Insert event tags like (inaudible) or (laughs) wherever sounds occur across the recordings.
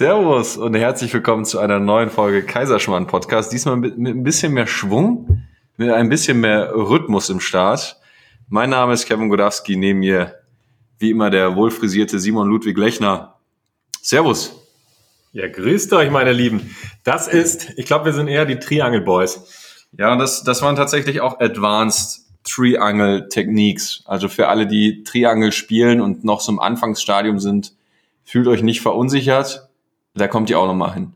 Servus und herzlich willkommen zu einer neuen Folge Kaiserschmarrn Podcast. Diesmal mit, mit ein bisschen mehr Schwung, mit ein bisschen mehr Rhythmus im Start. Mein Name ist Kevin Godowski, neben mir wie immer der wohlfrisierte Simon Ludwig Lechner. Servus. Ja, grüßt euch, meine Lieben. Das ist, ich glaube, wir sind eher die Triangle Boys. Ja, und das, das waren tatsächlich auch Advanced Triangle Techniques. Also für alle, die Triangle spielen und noch so im Anfangsstadium sind, fühlt euch nicht verunsichert. Da kommt ihr auch nochmal hin.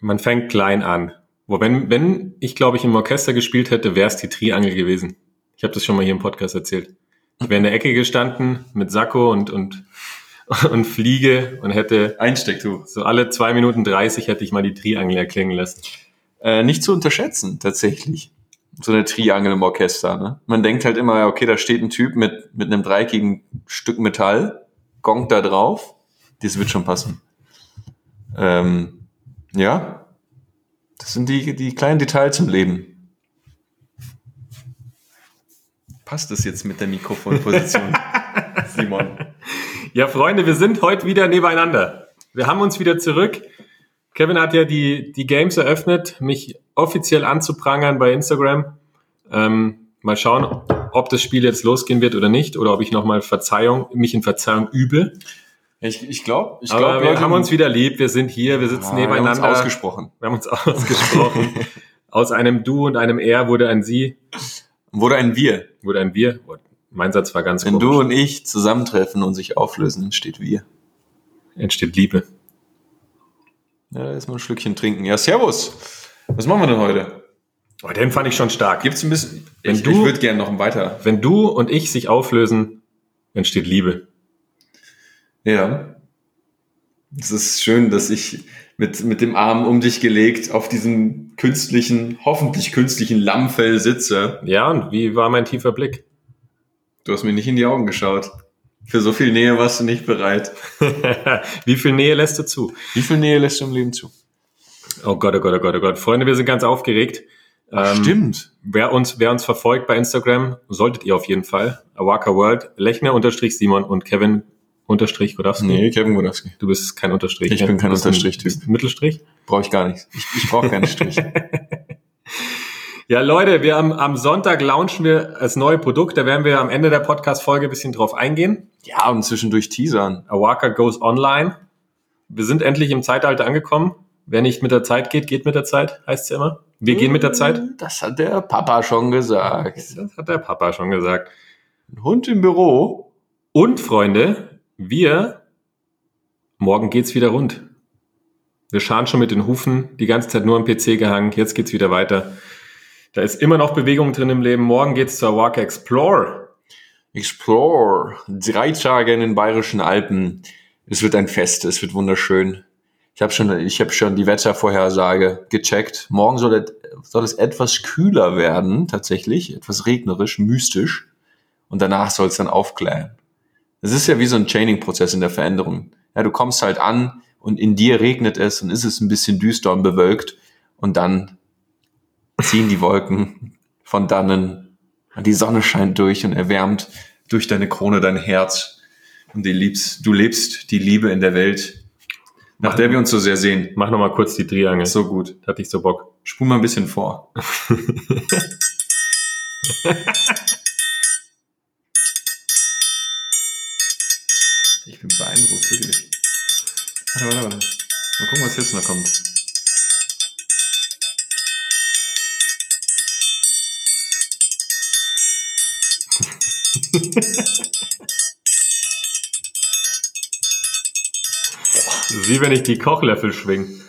Man fängt klein an. Wo wenn, wenn ich, glaube ich, im Orchester gespielt hätte, wäre es die Triangel gewesen. Ich habe das schon mal hier im Podcast erzählt. Ich wäre in der Ecke gestanden mit Sakko und, und, (laughs) und Fliege und hätte Einstecktuch. So alle zwei Minuten dreißig hätte ich mal die Triangel erklingen lassen. Äh, nicht zu unterschätzen, tatsächlich. So eine Triangel im Orchester. Ne? Man denkt halt immer, okay, da steht ein Typ mit, mit einem dreieckigen Stück Metall, gongt da drauf. Das wird schon passen. Ähm, ja, das sind die, die kleinen Details im Leben. Passt das jetzt mit der Mikrofonposition, (laughs) Simon? Ja, Freunde, wir sind heute wieder nebeneinander. Wir haben uns wieder zurück. Kevin hat ja die, die Games eröffnet, mich offiziell anzuprangern bei Instagram. Ähm, mal schauen, ob das Spiel jetzt losgehen wird oder nicht, oder ob ich nochmal Verzeihung, mich in Verzeihung übe. Ich, ich glaube, ich glaube, wir haben uns wieder lieb. Wir sind hier, wir sitzen ja, nebeneinander. Wir haben uns ausgesprochen. Wir haben uns (laughs) ausgesprochen. Aus einem Du und einem Er wurde ein Sie. Wurde ein Wir. Wurde ein Wir. Mein Satz war ganz Wenn komisch. du und ich zusammentreffen und sich auflösen, entsteht Wir. Entsteht Liebe. Ja, erstmal ein Schlückchen trinken. Ja, Servus. Was machen wir denn heute? Oh, den fand ich schon stark. Gibt's ein bisschen. Wenn ich, du, ich würde gerne noch weiter. Wenn du und ich sich auflösen, entsteht Liebe. Ja. Es ist schön, dass ich mit, mit dem Arm um dich gelegt auf diesem künstlichen, hoffentlich künstlichen Lammfell sitze. Ja, und wie war mein tiefer Blick? Du hast mir nicht in die Augen geschaut. Für so viel Nähe warst du nicht bereit. (laughs) wie viel Nähe lässt du zu? Wie viel Nähe lässt du im Leben zu? Oh Gott, oh Gott, oh Gott, oh Gott. Freunde, wir sind ganz aufgeregt. Ach, ähm, stimmt. Wer uns, wer uns verfolgt bei Instagram, solltet ihr auf jeden Fall. Awaka World, Lechner unterstrich Simon und Kevin Unterstrich Godowski? Nee, Kevin Godowski. Du bist kein Unterstrich. Ich ne? bin kein Unterstrich-Typ. Mittelstrich? Brauche ich gar nicht. Ich, ich brauche keinen Strich. (laughs) ja, Leute, wir am, am Sonntag launchen wir das neue Produkt. Da werden wir am Ende der Podcast-Folge ein bisschen drauf eingehen. Ja, und zwischendurch teasern. Awaka goes online. Wir sind endlich im Zeitalter angekommen. Wer nicht mit der Zeit geht, geht mit der Zeit, heißt es ja immer. Wir gehen mit der Zeit. Das hat der Papa schon gesagt. Das hat der Papa schon gesagt. Ein Hund im Büro. Und Freunde, wir, morgen geht's wieder rund. Wir scharen schon mit den Hufen, die ganze Zeit nur am PC gehangen, jetzt geht's wieder weiter. Da ist immer noch Bewegung drin im Leben. Morgen geht's zur Walk Explore. Explore. Drei Tage in den Bayerischen Alpen. Es wird ein Fest, es wird wunderschön. Ich habe schon, ich habe schon die Wettervorhersage gecheckt. Morgen soll soll es etwas kühler werden, tatsächlich, etwas regnerisch, mystisch. Und danach soll es dann aufklären. Es ist ja wie so ein Chaining-Prozess in der Veränderung. Ja, du kommst halt an und in dir regnet es und ist es ein bisschen düster und bewölkt und dann ziehen die Wolken von dannen, die Sonne scheint durch und erwärmt durch deine Krone dein Herz und du liebst, du lebst die Liebe in der Welt, nach mach, der wir uns so sehr sehen. Mach nochmal kurz die Triangel. So gut. Hatte ich so Bock. Spul mal ein bisschen vor. (laughs) Warte, warte, warte. Mal gucken, was jetzt noch kommt. (laughs) Wie wenn ich die Kochlöffel schwing.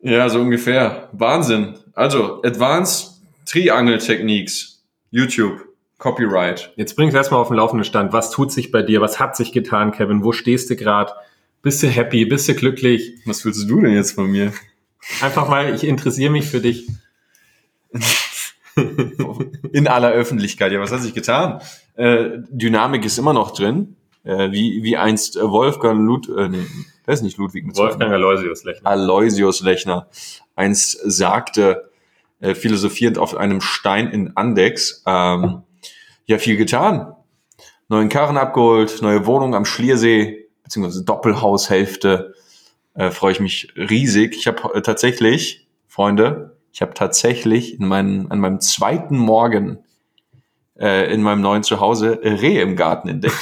Ja, so ungefähr. Wahnsinn. Also, Advanced Triangle Techniques. YouTube. Copyright. Jetzt bringst du erstmal auf den laufenden Stand. Was tut sich bei dir? Was hat sich getan, Kevin? Wo stehst du gerade? Bist du happy? Bist du glücklich? Was willst du denn jetzt von mir? Einfach mal, ich interessiere mich für dich. In aller Öffentlichkeit. Ja, was hat sich getan? Äh, Dynamik ist immer noch drin. Äh, wie, wie einst äh, Wolfgang Lud, äh, nee, das ist nicht Ludwig mit Wolfgang Aloysius Lechner. Aloysius Lechner einst sagte, äh, philosophierend auf einem Stein in Andex, ähm, ja viel getan. Neuen Karren abgeholt, neue Wohnung am Schliersee, beziehungsweise Doppelhaushälfte. äh, freue ich mich riesig. Ich habe äh, tatsächlich, Freunde, ich habe tatsächlich in meinen, an meinem zweiten Morgen äh, in meinem neuen Zuhause Rehe im Garten entdeckt.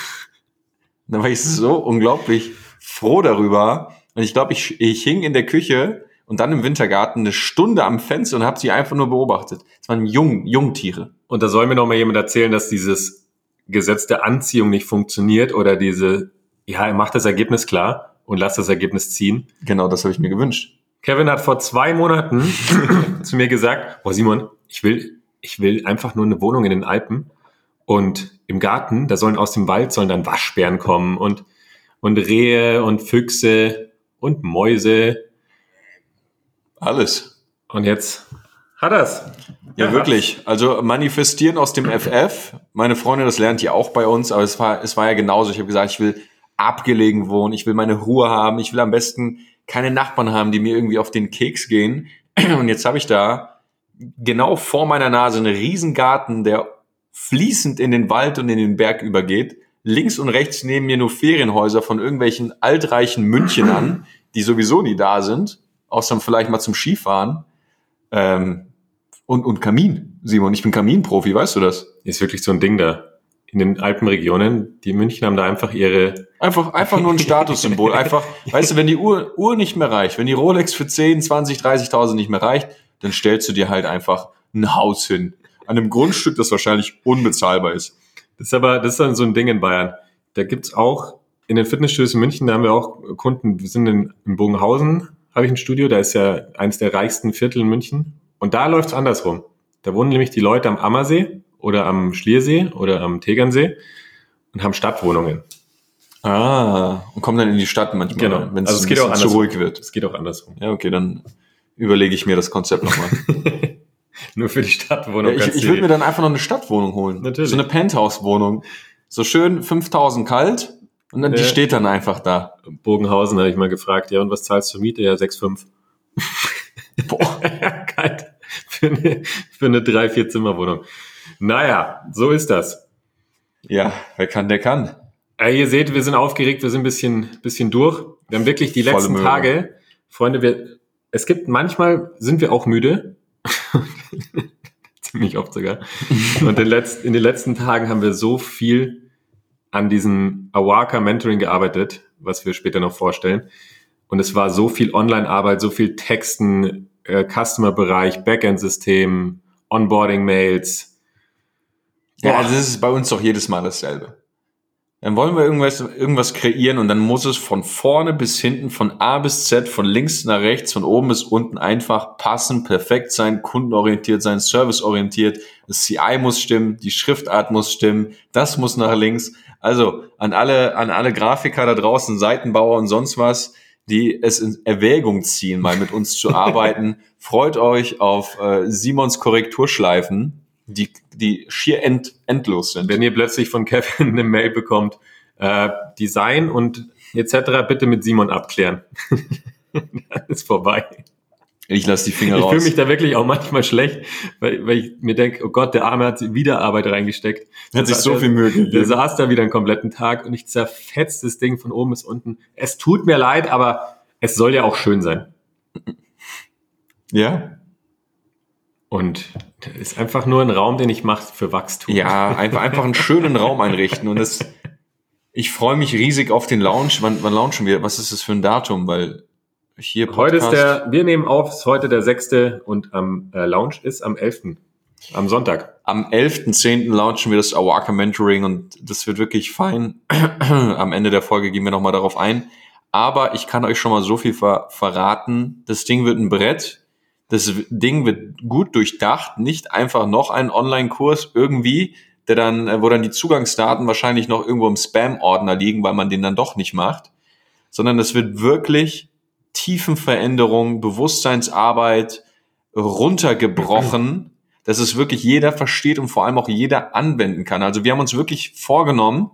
(laughs) da war ich so unglaublich froh darüber. Und ich glaube, ich, ich hing in der Küche und dann im Wintergarten eine Stunde am Fenster und habe sie einfach nur beobachtet. Es waren Jung, Jungtiere. Und da soll mir noch mal jemand erzählen, dass dieses Gesetz der Anziehung nicht funktioniert oder diese, ja, er macht das Ergebnis klar und lasst das Ergebnis ziehen. Genau, das habe ich mir gewünscht. Kevin hat vor zwei Monaten (coughs) zu mir gesagt, boah Simon, ich will, ich will einfach nur eine Wohnung in den Alpen und im Garten, da sollen aus dem Wald sollen dann Waschbären kommen und, und Rehe und Füchse und Mäuse. Alles. Und jetzt hat er's. Ja, ja, wirklich. Also manifestieren aus dem FF. Meine Freundin, das lernt ihr auch bei uns, aber es war, es war ja genauso. Ich habe gesagt, ich will abgelegen wohnen, ich will meine Ruhe haben, ich will am besten keine Nachbarn haben, die mir irgendwie auf den Keks gehen. (clears throat) Und jetzt habe ich da genau vor meiner Nase einen Riesengarten, der fließend in den Wald und in den Berg übergeht. Links und rechts neben mir nur Ferienhäuser von irgendwelchen altreichen Münchenern, (clears throat) die sowieso nie da sind, außer vielleicht mal zum Skifahren. Ähm, und, und Kamin, Simon, ich bin Kaminprofi, weißt du das? Ist wirklich so ein Ding da. In den Alpenregionen, die München haben da einfach ihre. Einfach, einfach nur ein (laughs) Statussymbol. Einfach, weißt du, wenn die Uhr, Uhr nicht mehr reicht, wenn die Rolex für 10, 20, 30.000 nicht mehr reicht, dann stellst du dir halt einfach ein Haus hin. An einem Grundstück, das wahrscheinlich unbezahlbar ist. Das ist aber, das ist dann so ein Ding in Bayern. Da gibt's auch, in den Fitnessstudios in München, da haben wir auch Kunden, wir sind in, in Bogenhausen, habe ich ein Studio, da ist ja eins der reichsten Viertel in München. Und da läuft's andersrum. Da wohnen nämlich die Leute am Ammersee oder am Schliersee oder am Tegernsee und haben Stadtwohnungen. Ah, und kommen dann in die Stadt manchmal, genau. wenn es also es geht auch zu ruhig wird. Es geht auch andersrum. Ja, okay, dann überlege ich mir das Konzept nochmal. (laughs) Nur für die Stadtwohnung. Ja, ich ich würde mir dann einfach noch eine Stadtwohnung holen. Natürlich. So eine Penthouse-Wohnung. So schön 5000 kalt und dann, die steht dann einfach da. Bogenhausen habe ich mal gefragt, ja, und was zahlst du Miete? Ja, 6,5. Boah. (laughs) Kalt. Für eine, für eine drei, vier Zimmerwohnung. Naja, so ist das. Ja, wer kann, der kann. Ja, ihr seht, wir sind aufgeregt, wir sind ein bisschen, bisschen durch. Wir haben wirklich die letzten Tage, Freunde, wir, es gibt manchmal sind wir auch müde. (laughs) Ziemlich oft sogar. Und in, letzt, in den letzten Tagen haben wir so viel an diesem Awaka Mentoring gearbeitet, was wir später noch vorstellen. Und es war so viel Online-Arbeit, so viel Texten, äh, Customer-Bereich, Backend-System, Onboarding-Mails. Ja, also das ist bei uns doch jedes Mal dasselbe. Dann wollen wir irgendwas, irgendwas kreieren und dann muss es von vorne bis hinten, von A bis Z, von links nach rechts, von oben bis unten einfach passen, perfekt sein, kundenorientiert sein, serviceorientiert. Das CI muss stimmen, die Schriftart muss stimmen, das muss nach links. Also an alle, an alle Grafiker da draußen, Seitenbauer und sonst was, die es in Erwägung ziehen, mal mit uns zu (laughs) arbeiten. Freut euch auf äh, Simons Korrekturschleifen die, die schier end, endlos sind. Wenn ihr plötzlich von Kevin (laughs) eine Mail bekommt, äh, Design und etc. bitte mit Simon abklären. (laughs) Dann ist vorbei. Ich lasse die Finger ich raus. Ich fühle mich da wirklich auch manchmal schlecht, weil, weil ich mir denke, oh Gott, der Arme hat wieder Arbeit reingesteckt. Hat sich so viel Mühe gegeben. Der saß da wieder einen kompletten Tag und ich zerfetzt das Ding von oben bis unten. Es tut mir leid, aber es soll ja auch schön sein. Ja, und das ist einfach nur ein Raum, den ich mache für Wachstum. Ja, einfach, einfach einen schönen Raum einrichten. Und das, ich freue mich riesig auf den Lounge. Wann, wann launchen wir? Was ist das für ein Datum? Weil hier Podcast Heute ist der, wir nehmen auf, ist heute der sechste und am äh, Lounge ist am 11. Am Sonntag. Am 11.10. launchen wir das Awaka Mentoring und das wird wirklich fein. (clears throat) am Ende der Folge gehen wir nochmal darauf ein. Aber ich kann euch schon mal so viel ver verraten. Das Ding wird ein Brett das Ding wird gut durchdacht, nicht einfach noch ein Online-Kurs irgendwie, der dann, äh, wo dann die Zugangsdaten wahrscheinlich noch irgendwo im Spam-Ordner liegen, weil man den dann doch nicht macht, sondern es wird wirklich Tiefenveränderung, Bewusstseinsarbeit runtergebrochen, (laughs) dass es wirklich jeder versteht und vor allem auch jeder anwenden kann. Also wir haben uns wirklich vorgenommen,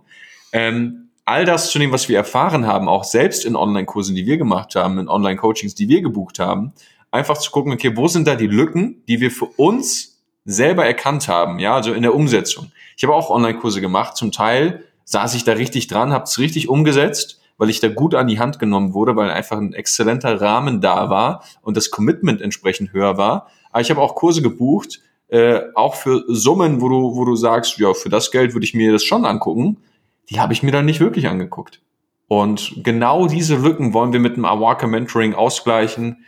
ähm, all das zu nehmen, was wir erfahren haben, auch selbst in Online-Kursen, die wir gemacht haben, in Online-Coachings, die wir gebucht haben, einfach zu gucken, okay, wo sind da die Lücken, die wir für uns selber erkannt haben, ja, also in der Umsetzung. Ich habe auch Online-Kurse gemacht, zum Teil saß ich da richtig dran, habe es richtig umgesetzt, weil ich da gut an die Hand genommen wurde, weil einfach ein exzellenter Rahmen da war und das Commitment entsprechend höher war. Aber ich habe auch Kurse gebucht, äh, auch für Summen, wo du, wo du sagst, ja, für das Geld würde ich mir das schon angucken. Die habe ich mir dann nicht wirklich angeguckt. Und genau diese Lücken wollen wir mit dem Awaka Mentoring ausgleichen,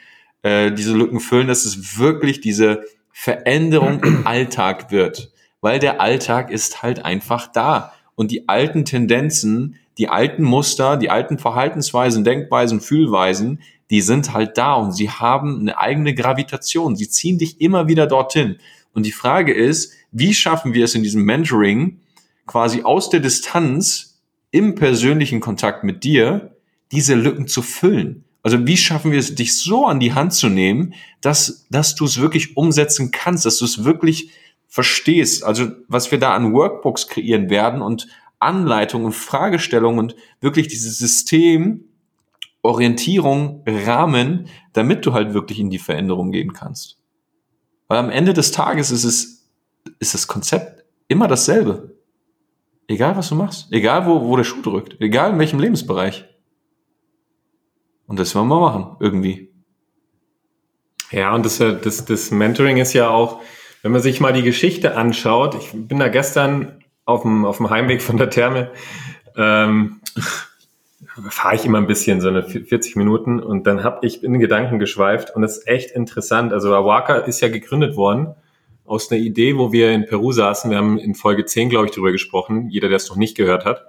äh, diese Lücken füllen, dass es wirklich diese Veränderung im (clears throat) Alltag wird. Weil der Alltag ist halt einfach da. Und die alten Tendenzen, die alten Muster, die alten Verhaltensweisen, Denkweisen, Fühlweisen, die sind halt da und sie haben eine eigene Gravitation. Sie ziehen dich immer wieder dorthin. Und die Frage ist, wie schaffen wir es in diesem Mentoring, quasi aus der Distanz im persönlichen Kontakt mit dir, diese Lücken zu füllen? Also wie schaffen wir es, dich so an die Hand zu nehmen, dass, dass du es wirklich umsetzen kannst, dass du es wirklich verstehst. Also was wir da an Workbooks kreieren werden und Anleitungen, Fragestellungen und wirklich dieses System, Orientierung, Rahmen, damit du halt wirklich in die Veränderung gehen kannst. Weil am Ende des Tages ist es, ist das Konzept immer dasselbe. Egal was du machst, egal wo, wo der Schuh drückt, egal in welchem Lebensbereich. Und das wollen wir machen, irgendwie. Ja, und das, das, das Mentoring ist ja auch, wenn man sich mal die Geschichte anschaut, ich bin da gestern auf dem, auf dem Heimweg von der Therme, ähm, (laughs) fahre ich immer ein bisschen, so eine 40 Minuten und dann habe ich in Gedanken geschweift und das ist echt interessant. Also Awaka ist ja gegründet worden aus einer Idee, wo wir in Peru saßen. Wir haben in Folge 10, glaube ich, darüber gesprochen, jeder, der es noch nicht gehört hat,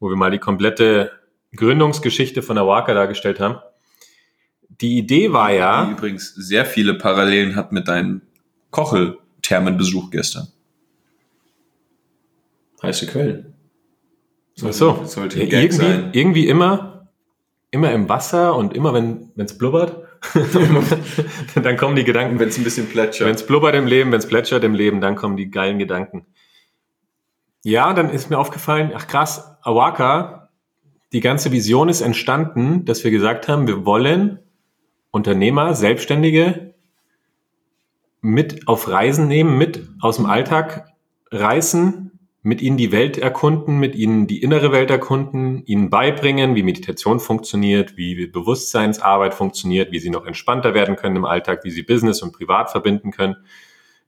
wo wir mal die komplette Gründungsgeschichte von Awaka dargestellt haben. Die Idee war ja... Die übrigens sehr viele Parallelen hat mit deinem Kochel-Thermenbesuch gestern. Heiße Quellen. Sollte, so. Sollte ja, irgendwie, sein. irgendwie immer, immer im Wasser und immer wenn es blubbert, (laughs) dann kommen die Gedanken. Wenn es ein bisschen plätschert. Wenn es blubbert im Leben, wenn es plätschert im Leben, dann kommen die geilen Gedanken. Ja, dann ist mir aufgefallen, ach krass, Awaka, die ganze Vision ist entstanden, dass wir gesagt haben, wir wollen Unternehmer, Selbstständige mit auf Reisen nehmen, mit aus dem Alltag reißen, mit ihnen die Welt erkunden, mit ihnen die innere Welt erkunden, ihnen beibringen, wie Meditation funktioniert, wie Bewusstseinsarbeit funktioniert, wie sie noch entspannter werden können im Alltag, wie sie Business und Privat verbinden können,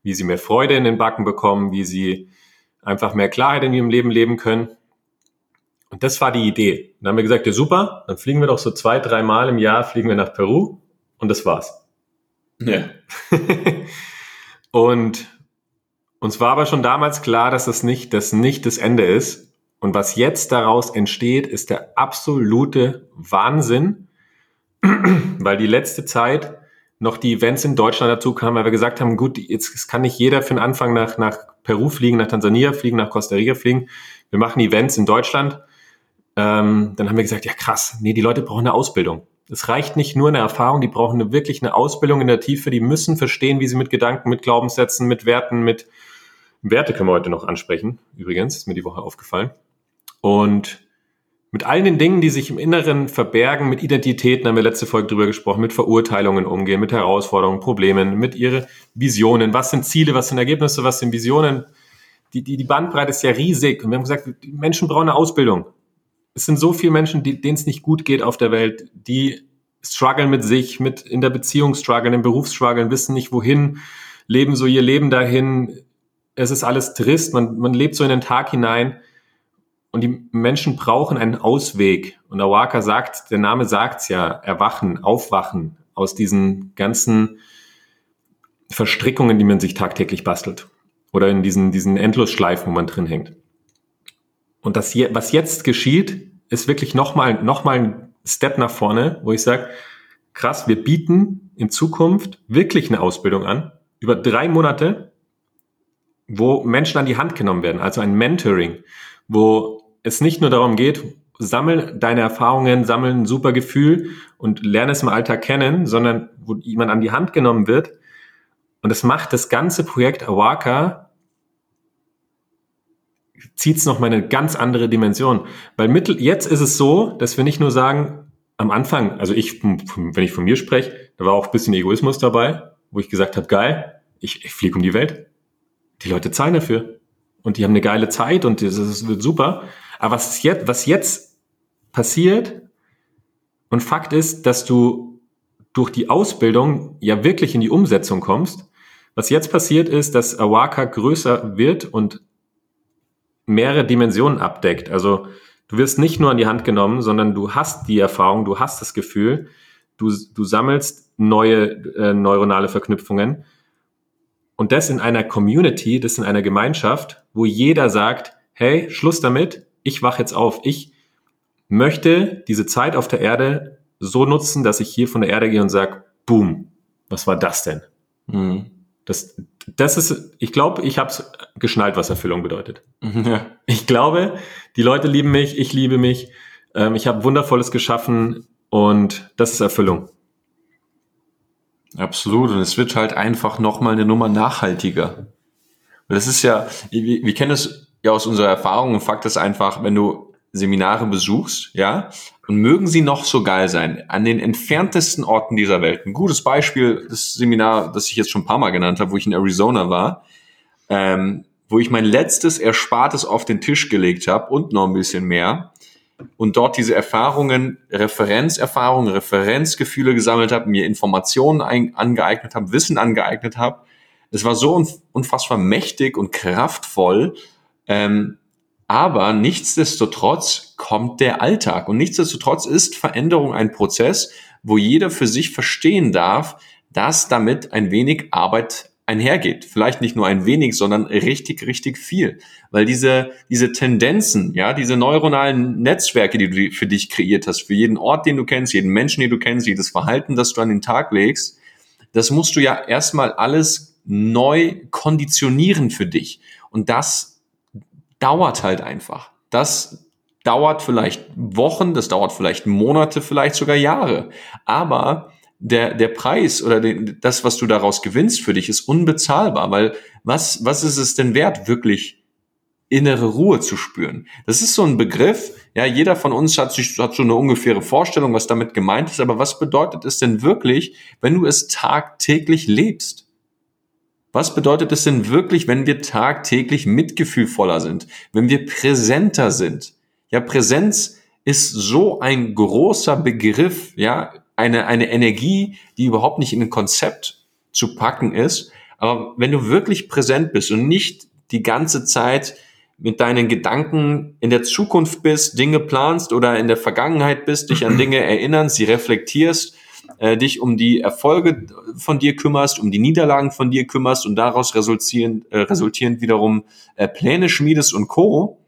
wie sie mehr Freude in den Backen bekommen, wie sie einfach mehr Klarheit in ihrem Leben leben können. Und das war die Idee. Dann haben wir gesagt, ja super, dann fliegen wir doch so zwei, drei Mal im Jahr, fliegen wir nach Peru und das war's. Ja. (laughs) und uns war aber schon damals klar, dass das nicht, das nicht das Ende ist. Und was jetzt daraus entsteht, ist der absolute Wahnsinn, (clears throat) weil die letzte Zeit noch die Events in Deutschland dazu kamen, weil wir gesagt haben, gut, jetzt kann nicht jeder für den Anfang nach, nach Peru fliegen, nach Tansania fliegen, nach Costa Rica fliegen. Wir machen Events in Deutschland. Ähm, dann haben wir gesagt, ja krass, nee, die Leute brauchen eine Ausbildung. Es reicht nicht nur eine Erfahrung, die brauchen eine, wirklich eine Ausbildung in der Tiefe, die müssen verstehen, wie sie mit Gedanken, mit Glaubenssätzen, mit Werten, mit Werte können wir heute noch ansprechen, übrigens, ist mir die Woche aufgefallen. Und mit all den Dingen, die sich im Inneren verbergen, mit Identitäten haben wir letzte Folge drüber gesprochen, mit Verurteilungen umgehen, mit Herausforderungen, Problemen, mit ihre Visionen. Was sind Ziele, was sind Ergebnisse, was sind Visionen? Die, die, die Bandbreite ist ja riesig. Und wir haben gesagt, Menschen brauchen eine Ausbildung. Es sind so viele Menschen, denen es nicht gut geht auf der Welt, die strugglen mit sich, mit in der Beziehung strugglen, im Beruf strugglen, wissen nicht wohin, leben so ihr Leben dahin, es ist alles trist, man, man lebt so in den Tag hinein und die Menschen brauchen einen Ausweg. Und Awaka sagt, der Name sagt's ja, erwachen, aufwachen aus diesen ganzen Verstrickungen, die man sich tagtäglich bastelt. Oder in diesen, diesen Endlosschleifen, wo man drin hängt. Und das, was jetzt geschieht, ist wirklich nochmal noch mal ein Step nach vorne, wo ich sage, krass, wir bieten in Zukunft wirklich eine Ausbildung an, über drei Monate, wo Menschen an die Hand genommen werden, also ein Mentoring, wo es nicht nur darum geht, sammel deine Erfahrungen, sammel ein super Gefühl und lerne es im Alltag kennen, sondern wo jemand an die Hand genommen wird. Und es macht das ganze Projekt Awaka zieht es nochmal eine ganz andere Dimension. Weil mittel, jetzt ist es so, dass wir nicht nur sagen, am Anfang, also ich, wenn ich von mir spreche, da war auch ein bisschen Egoismus dabei, wo ich gesagt habe, geil, ich, ich fliege um die Welt die Leute zahlen dafür. Und die haben eine geile Zeit und das wird super. Aber was jetzt, was jetzt passiert, Und Fakt ist, dass du durch die Ausbildung ja wirklich in die Umsetzung kommst. Was jetzt passiert ist, dass Awaka größer wird und mehrere Dimensionen abdeckt. Also du wirst nicht nur an die Hand genommen, sondern du hast die Erfahrung, du hast das Gefühl, du, du sammelst neue äh, neuronale Verknüpfungen und das in einer Community, das in einer Gemeinschaft, wo jeder sagt, hey, Schluss damit, ich wach jetzt auf, ich möchte diese Zeit auf der Erde so nutzen, dass ich hier von der Erde gehe und sage, boom, was war das denn? Mhm. Das, das ist, ich glaube, ich habe es geschnallt, was Erfüllung bedeutet. Ja. Ich glaube, die Leute lieben mich, ich liebe mich, ähm, ich habe Wundervolles geschaffen und das ist Erfüllung. Absolut. Und es wird halt einfach nochmal eine Nummer nachhaltiger. Das ist ja, wir, wir kennen es ja aus unserer Erfahrung und Fakt ist einfach, wenn du Seminare besuchst, ja, und mögen sie noch so geil sein, an den entferntesten Orten dieser Welt. Ein gutes Beispiel, das Seminar, das ich jetzt schon ein paar Mal genannt habe, wo ich in Arizona war, ähm, wo ich mein letztes Erspartes auf den Tisch gelegt habe und noch ein bisschen mehr und dort diese Erfahrungen, Referenzerfahrungen, Referenzgefühle gesammelt habe, mir Informationen ein, angeeignet habe, Wissen angeeignet habe. Es war so unfassbar mächtig und kraftvoll, ähm, aber nichtsdestotrotz kommt der Alltag und nichtsdestotrotz ist Veränderung ein Prozess, wo jeder für sich verstehen darf, dass damit ein wenig Arbeit einhergeht. Vielleicht nicht nur ein wenig, sondern richtig, richtig viel. Weil diese, diese Tendenzen, ja, diese neuronalen Netzwerke, die du für dich kreiert hast, für jeden Ort, den du kennst, jeden Menschen, den du kennst, jedes Verhalten, das du an den Tag legst, das musst du ja erstmal alles neu konditionieren für dich. Und das dauert halt einfach. Das dauert vielleicht Wochen, das dauert vielleicht Monate, vielleicht sogar Jahre. Aber der, der Preis oder den, das, was du daraus gewinnst für dich, ist unbezahlbar, weil was, was ist es denn wert, wirklich innere Ruhe zu spüren? Das ist so ein Begriff, ja, jeder von uns hat, sich, hat so eine ungefähre Vorstellung, was damit gemeint ist, aber was bedeutet es denn wirklich, wenn du es tagtäglich lebst? Was bedeutet es denn wirklich, wenn wir tagtäglich mitgefühlvoller sind, wenn wir präsenter sind? Ja, Präsenz ist so ein großer Begriff, ja, eine, eine Energie, die überhaupt nicht in ein Konzept zu packen ist. Aber wenn du wirklich präsent bist und nicht die ganze Zeit mit deinen Gedanken in der Zukunft bist, Dinge planst oder in der Vergangenheit bist, dich an Dinge erinnern, sie reflektierst, äh, dich um die Erfolge von dir kümmerst, um die Niederlagen von dir kümmerst und daraus resultierend, äh, resultierend wiederum äh, Pläne schmiedest und Co.,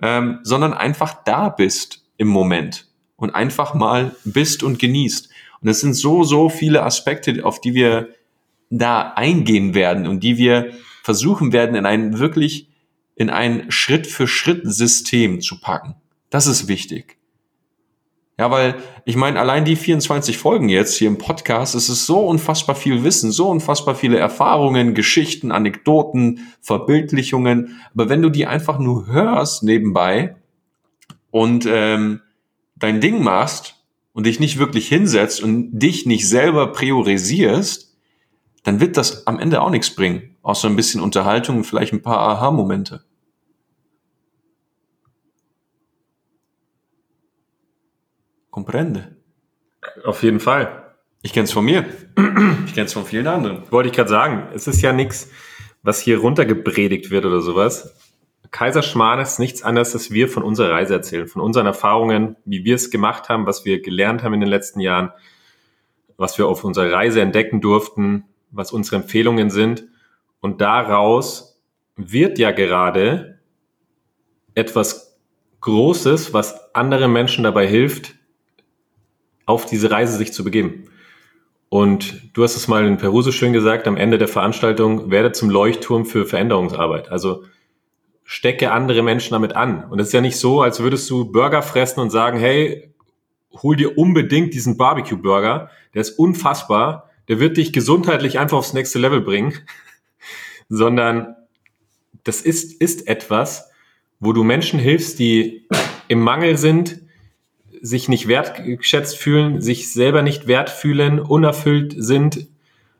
ähm, sondern einfach da bist im Moment und einfach mal bist und genießt. Und es sind so, so viele Aspekte, auf die wir da eingehen werden und die wir versuchen werden, in ein wirklich, in ein Schritt-für-Schritt-System zu packen. Das ist wichtig. Ja, weil ich meine, allein die 24 Folgen jetzt hier im Podcast, es ist so unfassbar viel Wissen, so unfassbar viele Erfahrungen, Geschichten, Anekdoten, Verbildlichungen. Aber wenn du die einfach nur hörst nebenbei und ähm, dein Ding machst und dich nicht wirklich hinsetzt und dich nicht selber priorisierst, dann wird das am Ende auch nichts bringen. Außer ein bisschen Unterhaltung und vielleicht ein paar Aha-Momente. Comprende? Auf jeden Fall. Ich kenne es von mir. Ich kenne es von vielen anderen. Wollte ich gerade sagen. Es ist ja nichts, was hier runtergepredigt wird oder sowas. Kaiserschmarrn ist nichts anderes, als wir von unserer Reise erzählen, von unseren Erfahrungen, wie wir es gemacht haben, was wir gelernt haben in den letzten Jahren, was wir auf unserer Reise entdecken durften, was unsere Empfehlungen sind. Und daraus wird ja gerade etwas Großes, was anderen Menschen dabei hilft, auf diese Reise sich zu begeben. Und du hast es mal in Peru so schön gesagt, am Ende der Veranstaltung werde zum Leuchtturm für Veränderungsarbeit. Also stecke andere Menschen damit an. Und es ist ja nicht so, als würdest du Burger fressen und sagen, hey, hol dir unbedingt diesen Barbecue-Burger, der ist unfassbar, der wird dich gesundheitlich einfach aufs nächste Level bringen, (laughs) sondern das ist, ist etwas, wo du Menschen hilfst, die im Mangel sind, sich nicht wertgeschätzt fühlen, sich selber nicht wert fühlen, unerfüllt sind,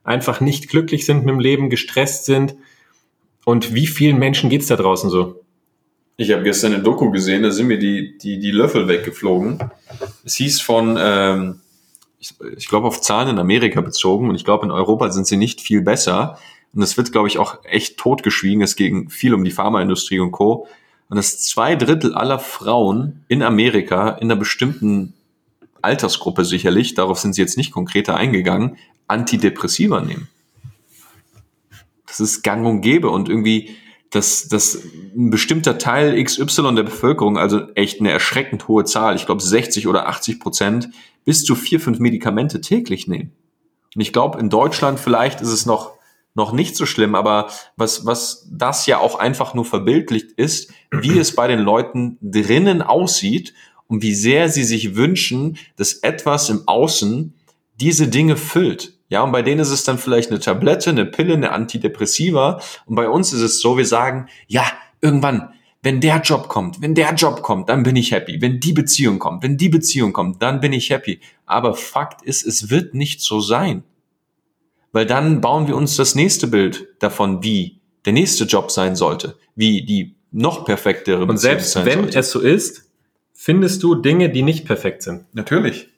einfach nicht glücklich sind mit dem Leben, gestresst sind, und wie vielen Menschen geht's da draußen so? Ich habe gestern eine Doku gesehen, da sind mir die, die, die Löffel weggeflogen. Es hieß von, ähm, ich, ich glaube auf Zahlen in Amerika bezogen und ich glaube in Europa sind sie nicht viel besser. Und es wird, glaube ich, auch echt totgeschwiegen. Es ging viel um die Pharmaindustrie und Co. Und dass zwei Drittel aller Frauen in Amerika in einer bestimmten Altersgruppe sicherlich, darauf sind sie jetzt nicht konkreter eingegangen, Antidepressiva nehmen. Das ist gang und gäbe und irgendwie, dass, dass ein bestimmter Teil XY der Bevölkerung, also echt eine erschreckend hohe Zahl, ich glaube 60 oder 80 Prozent, bis zu vier, fünf Medikamente täglich nehmen. Und ich glaube, in Deutschland vielleicht ist es noch, noch nicht so schlimm, aber was, was das ja auch einfach nur verbildlicht ist, wie es bei den Leuten drinnen aussieht und wie sehr sie sich wünschen, dass etwas im Außen diese Dinge füllt. Ja, und bei denen ist es dann vielleicht eine Tablette, eine Pille, eine Antidepressiva. Und bei uns ist es so, wir sagen, ja, irgendwann, wenn der Job kommt, wenn der Job kommt, dann bin ich happy. Wenn die Beziehung kommt, wenn die Beziehung kommt, dann bin ich happy. Aber Fakt ist, es wird nicht so sein. Weil dann bauen wir uns das nächste Bild davon, wie der nächste Job sein sollte, wie die noch perfektere Beziehung Und selbst wenn sollte. es so ist, findest du Dinge, die nicht perfekt sind. Natürlich.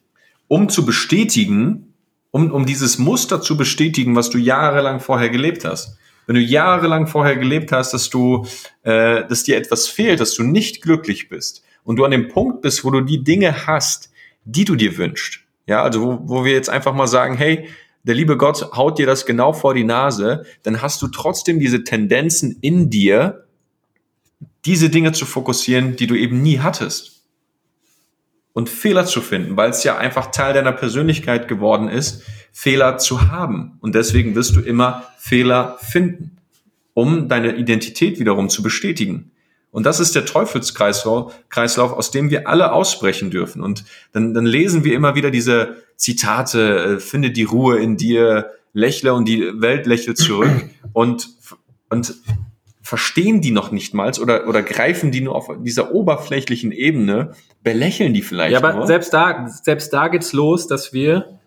Um zu bestätigen, um, um dieses Muster zu bestätigen, was du jahrelang vorher gelebt hast. Wenn du jahrelang vorher gelebt hast, dass du, äh, dass dir etwas fehlt, dass du nicht glücklich bist und du an dem Punkt bist, wo du die Dinge hast, die du dir wünschst. Ja, also wo, wo wir jetzt einfach mal sagen, hey, der liebe Gott haut dir das genau vor die Nase, dann hast du trotzdem diese Tendenzen in dir, diese Dinge zu fokussieren, die du eben nie hattest und Fehler zu finden, weil es ja einfach Teil deiner Persönlichkeit geworden ist, Fehler zu haben. Und deswegen wirst du immer Fehler finden, um deine Identität wiederum zu bestätigen. Und das ist der Teufelskreislauf, Kreislauf, aus dem wir alle ausbrechen dürfen. Und dann, dann lesen wir immer wieder diese Zitate, äh, finde die Ruhe in dir, lächle und die Welt lächelt zurück. Und, und verstehen die noch nicht mal oder, oder greifen die nur auf dieser oberflächlichen Ebene, belächeln die vielleicht. Ja, aber nur. selbst da, selbst da geht's los, dass wir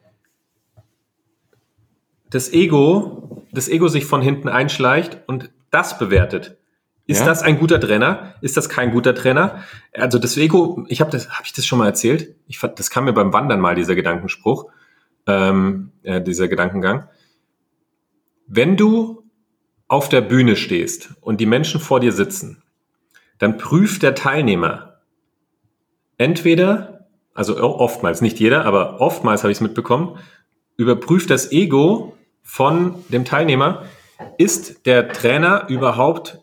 das Ego, das Ego sich von hinten einschleicht und das bewertet. Ist ja? das ein guter Trainer? Ist das kein guter Trainer? Also das Ego, ich habe das, habe ich das schon mal erzählt? Ich fand, das kam mir beim Wandern mal dieser Gedankenspruch, ähm, äh, dieser Gedankengang. Wenn du auf der Bühne stehst und die Menschen vor dir sitzen, dann prüft der Teilnehmer entweder, also oftmals, nicht jeder, aber oftmals habe ich es mitbekommen, überprüft das Ego von dem Teilnehmer, ist der Trainer überhaupt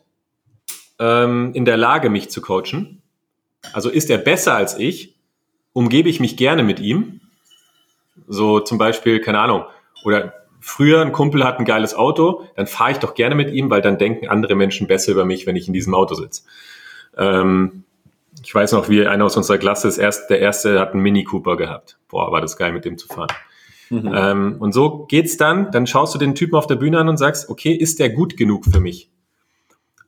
ähm, in der Lage, mich zu coachen? Also ist er besser als ich? Umgebe ich mich gerne mit ihm? So zum Beispiel, keine Ahnung, oder früher ein Kumpel hat ein geiles Auto, dann fahre ich doch gerne mit ihm, weil dann denken andere Menschen besser über mich, wenn ich in diesem Auto sitze. Ähm, ich weiß noch, wie einer aus unserer Klasse ist erst, der erste hat einen Mini Cooper gehabt. Boah, war das geil, mit dem zu fahren. Mhm. Ähm, und so geht's dann, dann schaust du den Typen auf der Bühne an und sagst, okay, ist der gut genug für mich?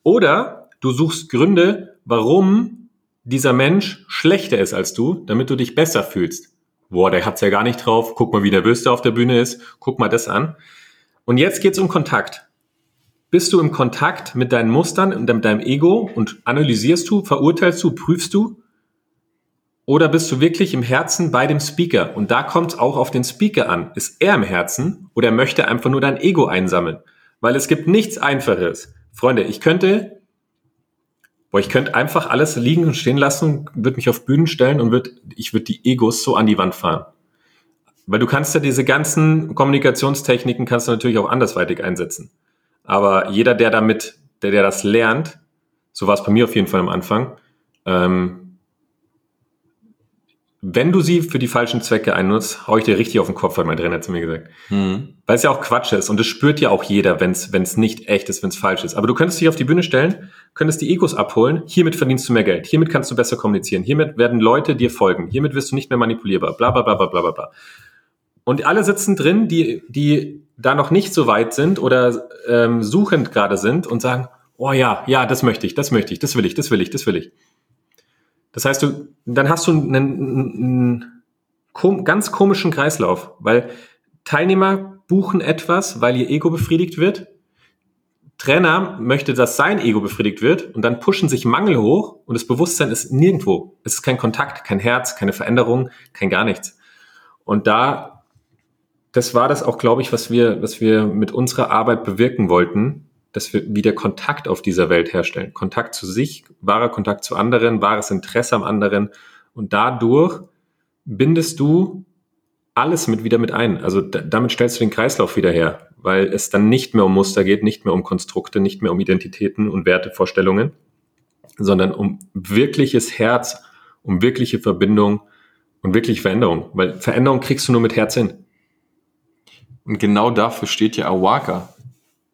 Oder du suchst Gründe, warum dieser Mensch schlechter ist als du, damit du dich besser fühlst boah, der hat's ja gar nicht drauf, guck mal, wie nervös der auf der Bühne ist, guck mal das an. Und jetzt geht's um Kontakt. Bist du im Kontakt mit deinen Mustern und mit deinem Ego und analysierst du, verurteilst du, prüfst du? Oder bist du wirklich im Herzen bei dem Speaker? Und da kommt auch auf den Speaker an. Ist er im Herzen oder möchte einfach nur dein Ego einsammeln? Weil es gibt nichts Einfaches. Freunde, ich könnte Boah, ich könnte einfach alles liegen und stehen lassen, würde mich auf Bühnen stellen und würde, ich würde die Egos so an die Wand fahren. Weil du kannst ja diese ganzen Kommunikationstechniken kannst du natürlich auch andersweitig einsetzen. Aber jeder, der damit, der, der das lernt, so war es bei mir auf jeden Fall am Anfang, ähm, wenn du sie für die falschen Zwecke einnutzt, hau ich dir richtig auf den Kopf, hat mein Trainer zu mir gesagt. Mhm. Weil es ja auch Quatsch ist und das spürt ja auch jeder, wenn es nicht echt ist, wenn es falsch ist. Aber du könntest dich auf die Bühne stellen, könntest die Egos abholen, hiermit verdienst du mehr Geld, hiermit kannst du besser kommunizieren, hiermit werden Leute dir folgen, hiermit wirst du nicht mehr manipulierbar, bla bla bla bla bla bla. Und alle sitzen drin, die, die da noch nicht so weit sind oder ähm, suchend gerade sind und sagen, oh ja, ja, das möchte ich, das möchte ich, das will ich, das will ich, das will ich. Das heißt, du, dann hast du einen, einen, einen ganz komischen Kreislauf, weil Teilnehmer buchen etwas, weil ihr Ego befriedigt wird. Trainer möchte, dass sein Ego befriedigt wird und dann pushen sich Mangel hoch und das Bewusstsein ist nirgendwo. Es ist kein Kontakt, kein Herz, keine Veränderung, kein gar nichts. Und da, das war das auch, glaube ich, was wir, was wir mit unserer Arbeit bewirken wollten, dass wir wieder Kontakt auf dieser Welt herstellen. Kontakt zu sich, wahrer Kontakt zu anderen, wahres Interesse am anderen. Und dadurch bindest du alles mit wieder mit ein. Also damit stellst du den Kreislauf wieder her weil es dann nicht mehr um Muster geht, nicht mehr um Konstrukte, nicht mehr um Identitäten und Wertevorstellungen, sondern um wirkliches Herz, um wirkliche Verbindung und wirkliche Veränderung. Weil Veränderung kriegst du nur mit Herz hin. Und genau dafür steht ja Awaka.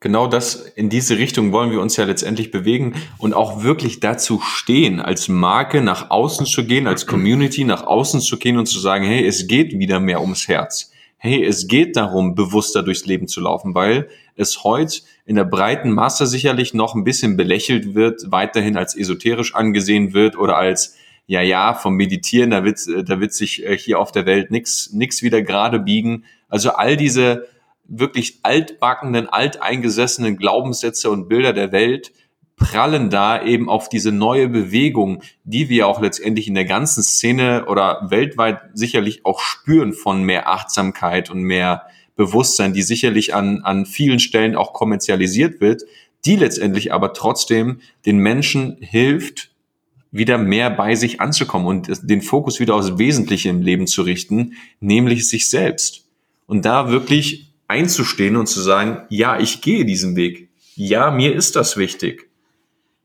Genau das, in diese Richtung wollen wir uns ja letztendlich bewegen und auch wirklich dazu stehen, als Marke nach außen zu gehen, als Community nach außen zu gehen und zu sagen, hey, es geht wieder mehr ums Herz hey, es geht darum, bewusster durchs Leben zu laufen, weil es heute in der breiten Masse sicherlich noch ein bisschen belächelt wird, weiterhin als esoterisch angesehen wird oder als ja, ja, vom Meditieren, da wird, da wird sich äh, hier auf der Welt nix, nix wieder gerade biegen. Also all diese wirklich altbackenden, alteingesessenen Glaubenssätze und Bilder der Welt, prallen da eben auf diese neue Bewegung, die wir auch letztendlich in der ganzen Szene oder weltweit sicherlich auch spüren von mehr Achtsamkeit und mehr Bewusstsein, die sicherlich an, an vielen Stellen auch kommerzialisiert wird, die letztendlich aber trotzdem den Menschen hilft, wieder mehr bei sich anzukommen und den Fokus wieder aufs Wesentliche im Leben zu richten, nämlich sich selbst. Und da wirklich einzustehen und zu sagen, ja, ich gehe diesen Weg. Ja, mir ist das wichtig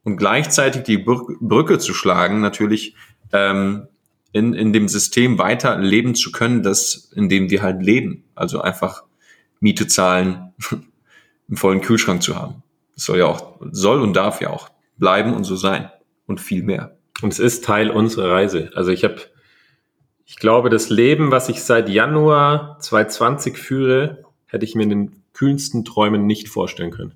und gleichzeitig die Brücke zu schlagen, natürlich ähm, in, in dem System weiter leben zu können, das, in dem wir halt leben. Also einfach Miete zahlen, (laughs) einen vollen Kühlschrank zu haben. Das soll ja auch, soll und darf ja auch bleiben und so sein. Und viel mehr. Und es ist Teil unserer Reise. Also ich habe, ich glaube, das Leben, was ich seit Januar 2020 führe, hätte ich mir in den kühnsten Träumen nicht vorstellen können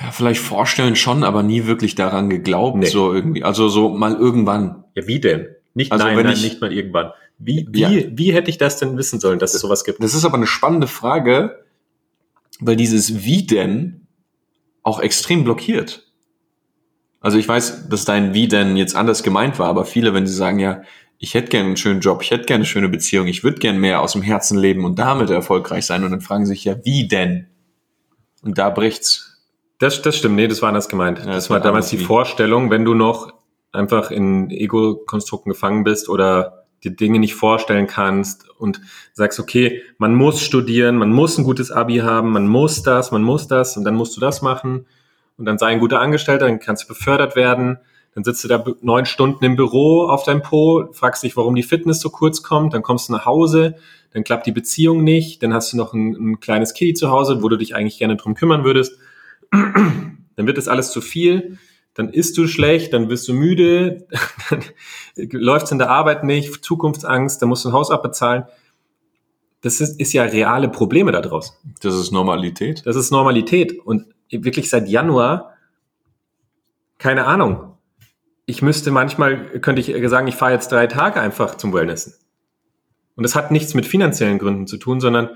ja, vielleicht vorstellen schon, aber nie wirklich daran geglaubt, nee. so irgendwie. Also so mal irgendwann. Ja, wie denn? Nicht also nein, wenn nein, ich, nicht mal irgendwann. Wie, wie, ja. wie hätte ich das denn wissen sollen, dass es sowas gibt? Das ist aber eine spannende Frage, weil dieses wie denn auch extrem blockiert. Also ich weiß, dass dein wie denn jetzt anders gemeint war, aber viele, wenn sie sagen, ja, ich hätte gerne einen schönen Job, ich hätte gerne eine schöne Beziehung, ich würde gerne mehr aus dem Herzen leben und damit erfolgreich sein und dann fragen sie sich ja, wie denn? Und da bricht's. Das, das stimmt, nee, das war anders gemeint. Ja, das, das war damals die Vorstellung, wenn du noch einfach in Ego-Konstrukten gefangen bist oder die Dinge nicht vorstellen kannst und sagst, okay, man muss studieren, man muss ein gutes Abi haben, man muss das, man muss das und dann musst du das machen und dann sei ein guter Angestellter, dann kannst du befördert werden, dann sitzt du da neun Stunden im Büro auf deinem Po, fragst dich, warum die Fitness so kurz kommt, dann kommst du nach Hause, dann klappt die Beziehung nicht, dann hast du noch ein, ein kleines Kitty zu Hause, wo du dich eigentlich gerne drum kümmern würdest (clears throat) dann wird das alles zu viel, dann isst du schlecht, dann wirst du müde, (laughs) dann läuft es in der Arbeit nicht, Zukunftsangst, dann musst du ein Haus abbezahlen. Das ist, ist ja reale Probleme daraus. Das ist Normalität. Das ist Normalität. Und wirklich seit Januar, keine Ahnung. Ich müsste manchmal, könnte ich sagen, ich fahre jetzt drei Tage einfach zum Wellnessen. Und das hat nichts mit finanziellen Gründen zu tun, sondern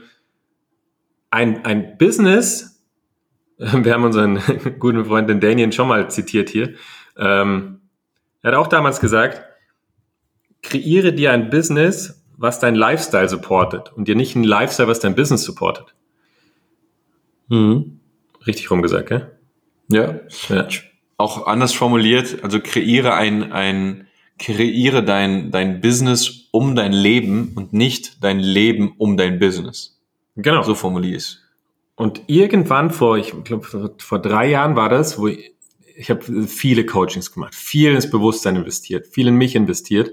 ein, ein Business (laughs) wir haben unseren (laughs) guten Freund den Daniel schon mal zitiert hier. Ähm, er hat auch damals gesagt, kreiere dir ein Business, was dein Lifestyle supportet und dir nicht ein Lifestyle, was dein Business supportet. Mhm. Richtig rumgesagt, gell? Ja. ja. Auch anders formuliert, also kreiere ein, ein, kreiere dein, dein Business um dein Leben und nicht dein Leben um dein Business. Genau. So formuliere ich es. Und irgendwann vor, ich glaube, vor drei Jahren war das, wo ich, ich habe viele Coachings gemacht, viel ins Bewusstsein investiert, viel in mich investiert.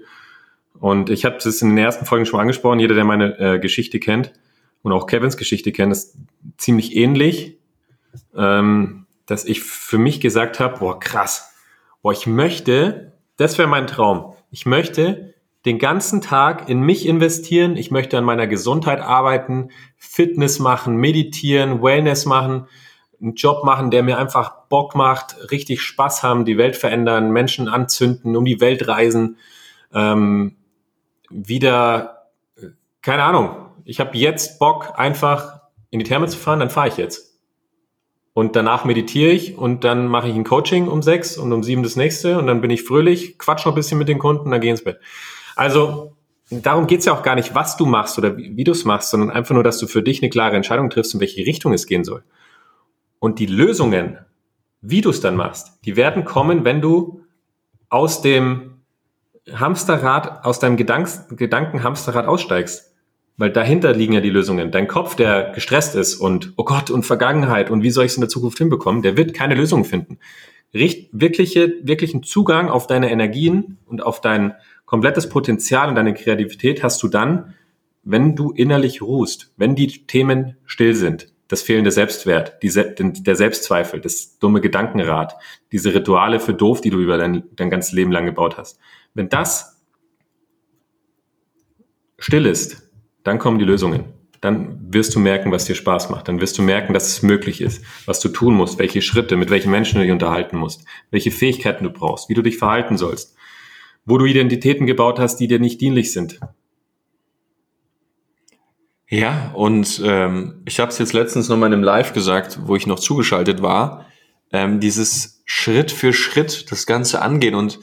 Und ich habe das in den ersten Folgen schon angesprochen. Jeder, der meine äh, Geschichte kennt und auch Kevins Geschichte kennt, ist ziemlich ähnlich, ähm, dass ich für mich gesagt habe, boah, krass, boah, ich möchte, das wäre mein Traum. Ich möchte den ganzen Tag in mich investieren. Ich möchte an meiner Gesundheit arbeiten, Fitness machen, meditieren, Wellness machen, einen Job machen, der mir einfach Bock macht, richtig Spaß haben, die Welt verändern, Menschen anzünden, um die Welt reisen, ähm, wieder, keine Ahnung. Ich habe jetzt Bock, einfach in die Therme zu fahren, dann fahre ich jetzt. Und danach meditiere ich und dann mache ich ein Coaching um sechs und um sieben das nächste und dann bin ich fröhlich, quatsch noch ein bisschen mit den Kunden, dann gehe ins Bett. Also darum geht's ja auch gar nicht, was du machst oder wie, wie du es machst, sondern einfach nur, dass du für dich eine klare Entscheidung triffst, in welche Richtung es gehen soll. Und die Lösungen, wie du es dann machst, die werden kommen, wenn du aus dem Hamsterrad, aus deinem Gedank Gedankenhamsterrad aussteigst. Weil dahinter liegen ja die Lösungen. Dein Kopf, der gestresst ist und, oh Gott, und Vergangenheit und wie soll ich es in der Zukunft hinbekommen, der wird keine Lösung finden. Richt, wirkliche, wirklichen Zugang auf deine Energien und auf dein komplettes Potenzial und deine Kreativität hast du dann, wenn du innerlich ruhst, wenn die Themen still sind. Das fehlende Selbstwert, die, der Selbstzweifel, das dumme Gedankenrad, diese Rituale für doof, die du über dein, dein ganzes Leben lang gebaut hast. Wenn das still ist, dann kommen die Lösungen. Dann wirst du merken, was dir Spaß macht. Dann wirst du merken, dass es möglich ist, was du tun musst, welche Schritte, mit welchen Menschen du dich unterhalten musst, welche Fähigkeiten du brauchst, wie du dich verhalten sollst, wo du Identitäten gebaut hast, die dir nicht dienlich sind. Ja, und ähm, ich habe es jetzt letztens noch mal in einem Live gesagt, wo ich noch zugeschaltet war, ähm, dieses Schritt für Schritt das Ganze angehen. Und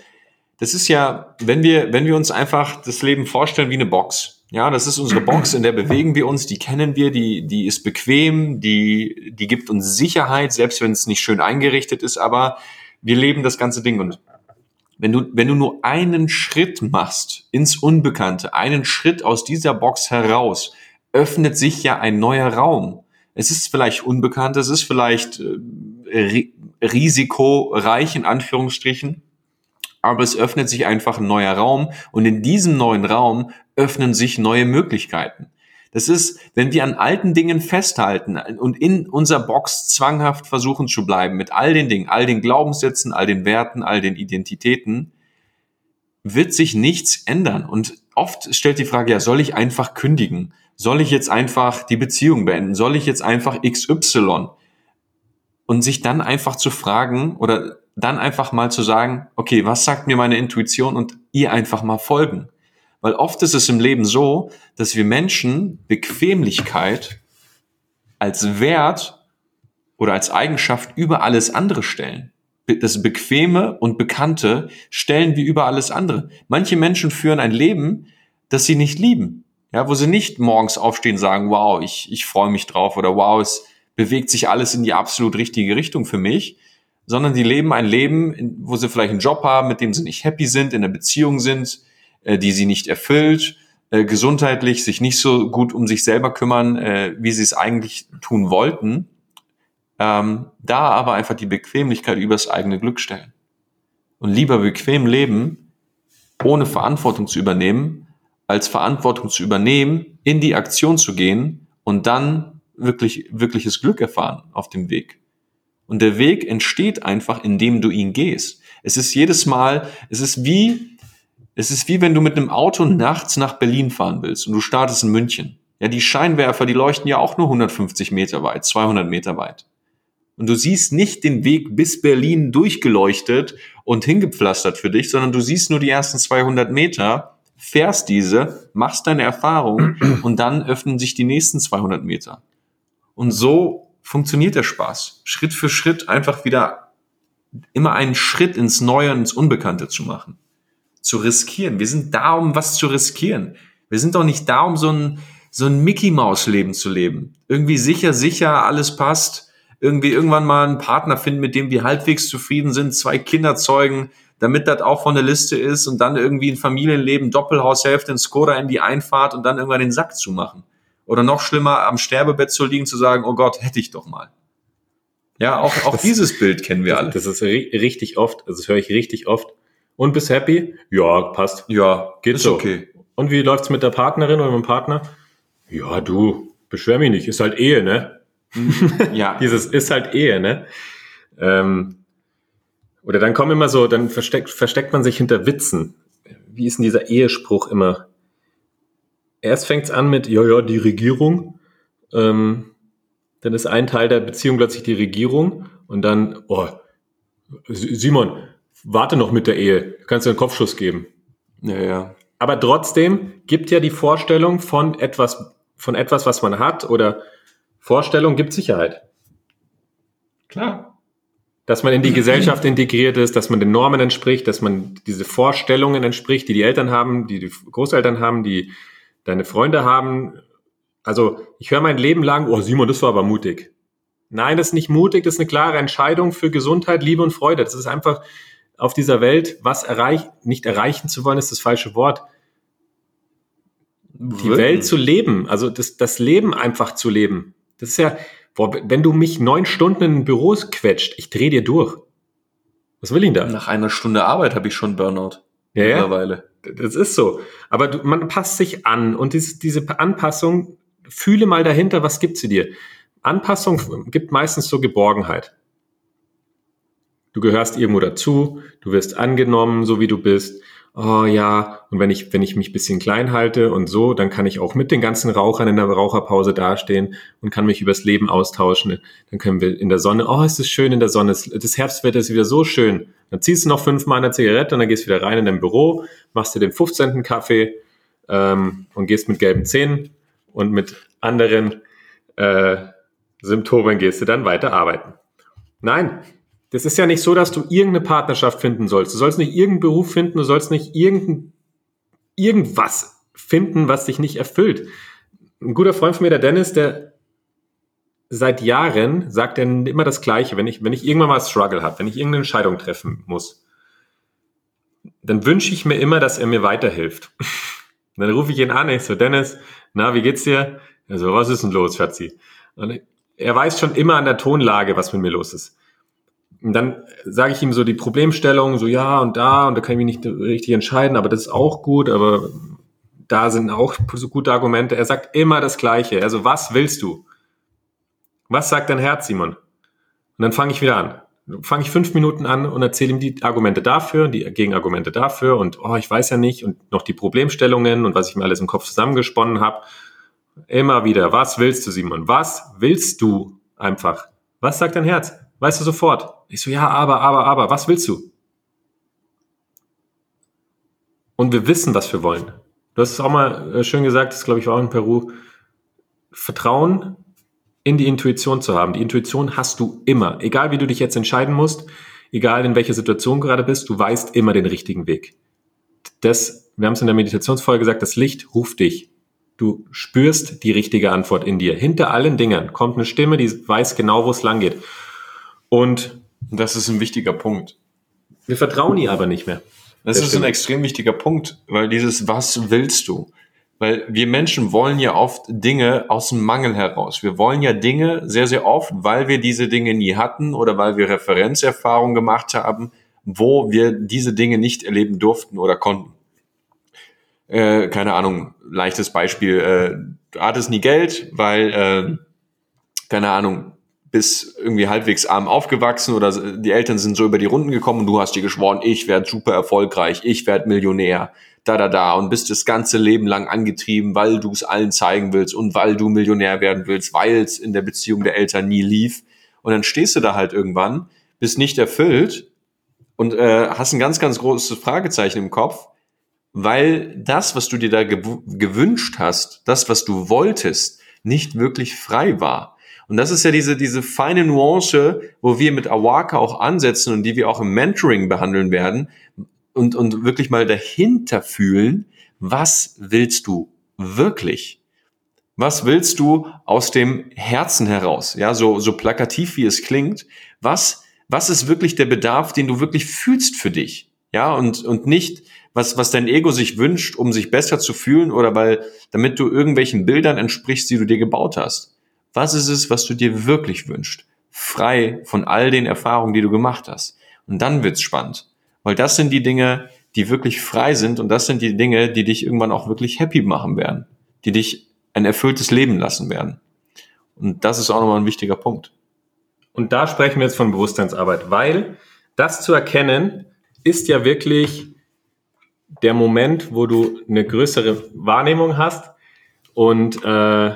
das ist ja, wenn wir, wenn wir uns einfach das Leben vorstellen wie eine Box, ja, das ist unsere Box, in der bewegen wir uns, die kennen wir, die, die ist bequem, die, die gibt uns Sicherheit, selbst wenn es nicht schön eingerichtet ist, aber wir leben das ganze Ding und wenn du, wenn du nur einen Schritt machst ins Unbekannte, einen Schritt aus dieser Box heraus, öffnet sich ja ein neuer Raum. Es ist vielleicht unbekannt, es ist vielleicht äh, risikoreich in Anführungsstrichen, aber es öffnet sich einfach ein neuer Raum und in diesem neuen Raum öffnen sich neue Möglichkeiten. Das ist, wenn wir an alten Dingen festhalten und in unserer Box zwanghaft versuchen zu bleiben mit all den Dingen, all den Glaubenssätzen, all den Werten, all den Identitäten, wird sich nichts ändern. Und oft stellt die Frage, ja, soll ich einfach kündigen? Soll ich jetzt einfach die Beziehung beenden? Soll ich jetzt einfach XY? Und sich dann einfach zu fragen oder dann einfach mal zu sagen, okay, was sagt mir meine Intuition und ihr einfach mal folgen. Weil oft ist es im Leben so, dass wir Menschen Bequemlichkeit als Wert oder als Eigenschaft über alles andere stellen. Das Bequeme und Bekannte stellen wir über alles andere. Manche Menschen führen ein Leben, das sie nicht lieben. Ja, wo sie nicht morgens aufstehen und sagen, wow, ich, ich freue mich drauf oder wow, es bewegt sich alles in die absolut richtige Richtung für mich, sondern die leben ein Leben, wo sie vielleicht einen Job haben, mit dem sie nicht happy sind, in einer Beziehung sind, äh, die sie nicht erfüllt, äh, gesundheitlich sich nicht so gut um sich selber kümmern, äh, wie sie es eigentlich tun wollten, ähm, da aber einfach die Bequemlichkeit übers eigene Glück stellen. Und lieber bequem leben, ohne Verantwortung zu übernehmen, als Verantwortung zu übernehmen, in die Aktion zu gehen und dann wirklich, wirkliches Glück erfahren auf dem Weg. Und der Weg entsteht einfach, indem du ihn gehst. Es ist jedes Mal, es ist wie, es ist wie wenn du mit einem Auto nachts nach Berlin fahren willst und du startest in München. Ja, die Scheinwerfer, die leuchten ja auch nur 150 Meter weit, 200 Meter weit. Und du siehst nicht den Weg bis Berlin durchgeleuchtet und hingepflastert für dich, sondern du siehst nur die ersten 200 Meter, fährst diese, machst deine Erfahrung (clears throat) und dann öffnen sich die nächsten 200 Meter. Und so funktioniert der Spaß. Schritt für Schritt einfach wieder immer einen Schritt ins Neue und ins Unbekannte zu machen. Zu riskieren. Wir sind da, um was zu riskieren. Wir sind doch nicht da, um so ein, so ein Mickey-Maus-Leben zu leben. Irgendwie sicher, sicher, alles passt. Irgendwie irgendwann mal einen Partner finden, mit dem wir halbwegs zufrieden sind, zwei Kinder zeugen, damit das auch von der Liste ist und dann irgendwie ein Familienleben, Doppelhaushälfte, in Skoda in die Einfahrt und dann irgendwann den Sack zu machen. Oder noch schlimmer, am Sterbebett zu liegen, zu sagen, oh Gott, hätte ich doch mal. Ja, auch, auch das, dieses Bild kennen wir alle. Das ist richtig oft, also das höre ich richtig oft. Und bist happy? Ja, passt. Ja, geht ist so. okay. Und wie läuft's mit der Partnerin oder mit dem Partner? Ja, du, beschwer mich nicht, ist halt Ehe, ne? ja. (laughs) Dieses ist halt Ehe, ne? Ähm, oder dann kommen immer so, dann versteckt, versteckt man sich hinter Witzen. Wie ist denn dieser Ehespruch immer? erst fängt es an mit, ja, ja, die Regierung. Ähm, dann ist ein Teil der Beziehung plötzlich die Regierung und dann, oh, Simon, warte noch mit der Ehe, kannst du einen Kopfschuss geben. Ja, ja. Aber trotzdem gibt ja die Vorstellung von etwas, von etwas, was man hat oder Vorstellung gibt Sicherheit. Klar. Dass man in die Gesellschaft integriert ist, dass man den Normen entspricht, dass man diese Vorstellungen entspricht, die die Eltern haben, die die Großeltern haben, die deine Freunde haben. Also ich höre mein Leben lang, oh Simon, das war aber mutig. Nein, das ist nicht mutig, das ist eine klare Entscheidung für Gesundheit, Liebe und Freude. Das ist einfach auf dieser Welt, was erreicht, nicht erreichen zu wollen, ist das falsche Wort. Die Welt zu leben, also das, das Leben einfach zu leben. Das ist ja, boah, wenn du mich neun Stunden in Büros quetscht, ich drehe dir durch. Was will ich da? Nach einer Stunde Arbeit habe ich schon Burnout. Ja, mittlerweile. Ja, das ist so. Aber du, man passt sich an und diese, diese Anpassung, fühle mal dahinter, was gibt sie dir? Anpassung gibt meistens so Geborgenheit. Du gehörst irgendwo dazu, du wirst angenommen, so wie du bist. Oh ja, und wenn ich, wenn ich mich bisschen klein halte und so, dann kann ich auch mit den ganzen Rauchern in der Raucherpause dastehen und kann mich übers Leben austauschen. Dann können wir in der Sonne, oh, es ist schön in der Sonne, das Herbstwetter ist wieder so schön. Dann ziehst du noch fünfmal eine Zigarette und dann gehst du wieder rein in dein Büro, machst dir den 15. Kaffee ähm, und gehst mit gelben Zähnen und mit anderen äh, Symptomen gehst du dann weiter arbeiten. Nein, das ist ja nicht so, dass du irgendeine Partnerschaft finden sollst. Du sollst nicht irgendeinen Beruf finden, du sollst nicht irgendein, irgendwas finden, was dich nicht erfüllt. Ein guter Freund von mir, der Dennis, der seit Jahren sagt er immer das Gleiche, wenn ich, wenn ich irgendwann mal Struggle habe, wenn ich irgendeine Entscheidung treffen muss, dann wünsche ich mir immer, dass er mir weiterhilft. (laughs) dann rufe ich ihn an, ich so, Dennis, na, wie geht's dir? Er so, was ist denn los, Schatzi? Und er weiß schon immer an der Tonlage, was mit mir los ist. Und dann sage ich ihm so die Problemstellung, so ja und da, und da kann ich mich nicht richtig entscheiden, aber das ist auch gut, aber da sind auch so gute Argumente. Er sagt immer das Gleiche. Also, was willst du? Was sagt dein Herz, Simon? Und dann fange ich wieder an. Fange ich fünf Minuten an und erzähle ihm die Argumente dafür, die Gegenargumente dafür und oh, ich weiß ja nicht und noch die Problemstellungen und was ich mir alles im Kopf zusammengesponnen habe. Immer wieder, was willst du, Simon? Was willst du einfach? Was sagt dein Herz? Weißt du sofort. Ich so, ja, aber, aber, aber, was willst du? Und wir wissen, was wir wollen. Du hast es auch mal äh, schön gesagt, das glaube ich war auch in Peru. Vertrauen in die Intuition zu haben. Die Intuition hast du immer. Egal wie du dich jetzt entscheiden musst, egal in welcher Situation du gerade bist, du weißt immer den richtigen Weg. Das, wir haben es in der Meditationsfolge gesagt, das Licht ruft dich. Du spürst die richtige Antwort in dir. Hinter allen Dingen kommt eine Stimme, die weiß genau, wo es lang geht. Und das ist ein wichtiger Punkt. Wir vertrauen ihr aber nicht mehr. Das ist Stimme. ein extrem wichtiger Punkt, weil dieses Was willst du? Weil wir Menschen wollen ja oft Dinge aus dem Mangel heraus. Wir wollen ja Dinge sehr, sehr oft, weil wir diese Dinge nie hatten oder weil wir Referenzerfahrungen gemacht haben, wo wir diese Dinge nicht erleben durften oder konnten. Äh, keine Ahnung, leichtes Beispiel. Äh, du hattest nie Geld, weil, äh, keine Ahnung, bist irgendwie halbwegs arm aufgewachsen oder die Eltern sind so über die Runden gekommen und du hast dir geschworen, ich werde super erfolgreich, ich werde Millionär, da, da, da und bist das ganze Leben lang angetrieben, weil du es allen zeigen willst und weil du Millionär werden willst, weil es in der Beziehung der Eltern nie lief. Und dann stehst du da halt irgendwann, bist nicht erfüllt und äh, hast ein ganz, ganz großes Fragezeichen im Kopf, weil das, was du dir da gewünscht hast, das, was du wolltest, nicht wirklich frei war. Und das ist ja diese, diese feine Nuance, wo wir mit Awaka auch ansetzen und die wir auch im Mentoring behandeln werden und, und wirklich mal dahinter fühlen, was willst du wirklich? Was willst du aus dem Herzen heraus? Ja, so, so plakativ wie es klingt. Was, was ist wirklich der Bedarf, den du wirklich fühlst für dich? Ja, und, und nicht, was, was dein Ego sich wünscht, um sich besser zu fühlen oder weil, damit du irgendwelchen Bildern entsprichst, die du dir gebaut hast. Was ist es, was du dir wirklich wünschst? Frei von all den Erfahrungen, die du gemacht hast. Und dann wird's spannend. Weil das sind die Dinge, die wirklich frei sind und das sind die Dinge, die dich irgendwann auch wirklich happy machen werden. Die dich ein erfülltes Leben lassen werden. Und das ist auch nochmal ein wichtiger Punkt. Und da sprechen wir jetzt von Bewusstseinsarbeit, weil das zu erkennen ist ja wirklich der Moment, wo du eine größere Wahrnehmung hast und äh,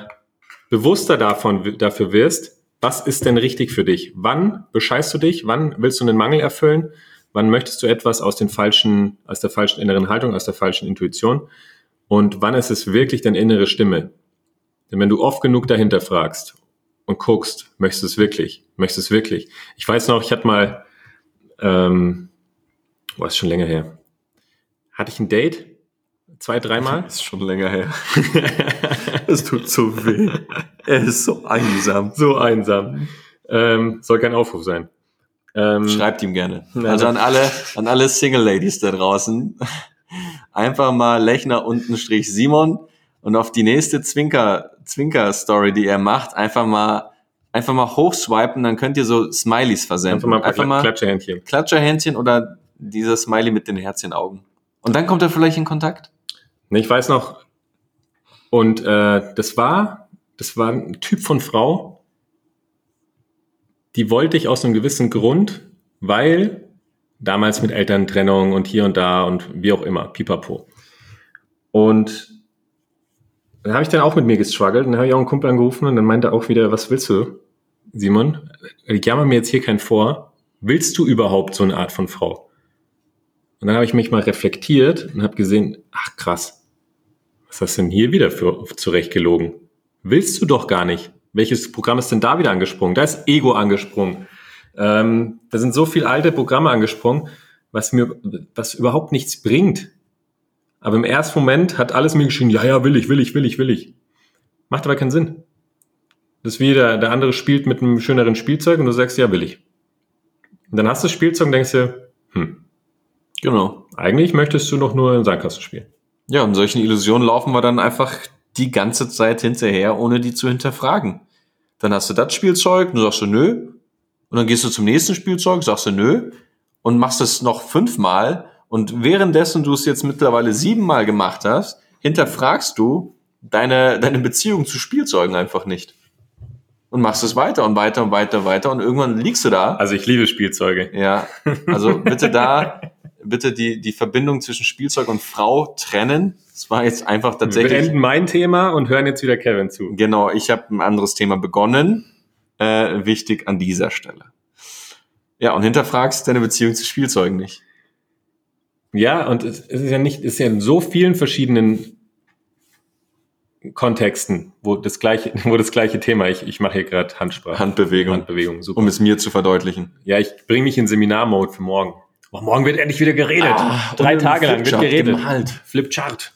bewusster davon, dafür wirst, was ist denn richtig für dich? Wann bescheißt du dich? Wann willst du einen Mangel erfüllen? Wann möchtest du etwas aus den falschen, aus der falschen inneren Haltung, aus der falschen Intuition? Und wann ist es wirklich deine innere Stimme? Denn wenn du oft genug dahinter fragst und guckst, möchtest du es wirklich? Möchtest du wirklich? Ich weiß noch, ich hatte mal, ähm, oh, ist schon länger her. Hatte ich ein Date? Zwei, dreimal? (laughs) ist schon länger her. (laughs) Es tut so weh. Er ist so einsam. So einsam. Ähm, soll kein Aufruf sein. Ähm, Schreibt ihm gerne. Also an alle, an alle Single Ladies da draußen. Einfach mal Lechner unten Strich Simon und auf die nächste Zwinker, Zwinker Story, die er macht, einfach mal, einfach mal hochswipen, dann könnt ihr so Smileys versenden. einfach mal ein einfach mal Klatscherhändchen. Klatscherhändchen oder dieser Smiley mit den Herzchenaugen. Und dann kommt er vielleicht in Kontakt. Nee, ich weiß noch. Und äh, das war, das war ein Typ von Frau, die wollte ich aus einem gewissen Grund, weil damals mit Elterntrennung und hier und da und wie auch immer, pipapo. Und dann habe ich dann auch mit mir gestruggelt und dann habe ich auch einen Kumpel angerufen und dann meinte er auch wieder, was willst du, Simon? Ich jammer mir jetzt hier keinen vor. Willst du überhaupt so eine Art von Frau? Und dann habe ich mich mal reflektiert und habe gesehen, ach krass, was hast du denn hier wieder für zurechtgelogen? Willst du doch gar nicht. Welches Programm ist denn da wieder angesprungen? Da ist Ego angesprungen. Ähm, da sind so viele alte Programme angesprungen, was mir, was überhaupt nichts bringt. Aber im ersten Moment hat alles mir geschrien, ja, ja, will ich, will ich, will ich, will ich. Macht aber keinen Sinn. Das ist wie der, der andere spielt mit einem schöneren Spielzeug und du sagst, ja, will ich. Und dann hast du das Spielzeug und denkst dir, hm, Genau. eigentlich möchtest du doch nur in Sandkasten spielen. Ja, und solchen Illusionen laufen wir dann einfach die ganze Zeit hinterher, ohne die zu hinterfragen. Dann hast du das Spielzeug, und sagst du nö. Und dann gehst du zum nächsten Spielzeug, sagst du nö. Und machst es noch fünfmal. Und währenddessen du es jetzt mittlerweile siebenmal gemacht hast, hinterfragst du deine, deine Beziehung zu Spielzeugen einfach nicht. Und machst es weiter und weiter und weiter, weiter. Und irgendwann liegst du da. Also ich liebe Spielzeuge. Ja, also bitte da, (laughs) bitte die, die Verbindung zwischen Spielzeug und Frau trennen. Das war jetzt einfach Wir tatsächlich. beenden mein Thema und hören jetzt wieder Kevin zu. Genau, ich habe ein anderes Thema begonnen. Äh, wichtig an dieser Stelle. Ja, und hinterfragst deine Beziehung zu Spielzeugen nicht. Ja, und es es ist ja nicht, es ist ja in so vielen verschiedenen Kontexten, wo das gleiche, (laughs) wo das gleiche Thema, ich, ich mache hier gerade Handsprache. Handbewegung, Handbewegung, super. um es mir zu verdeutlichen. Ja, ich bringe mich in Seminarmode für morgen. Oh, morgen wird endlich wieder geredet. Drei und Tage lang wird geredet. gemalt. Flipchart.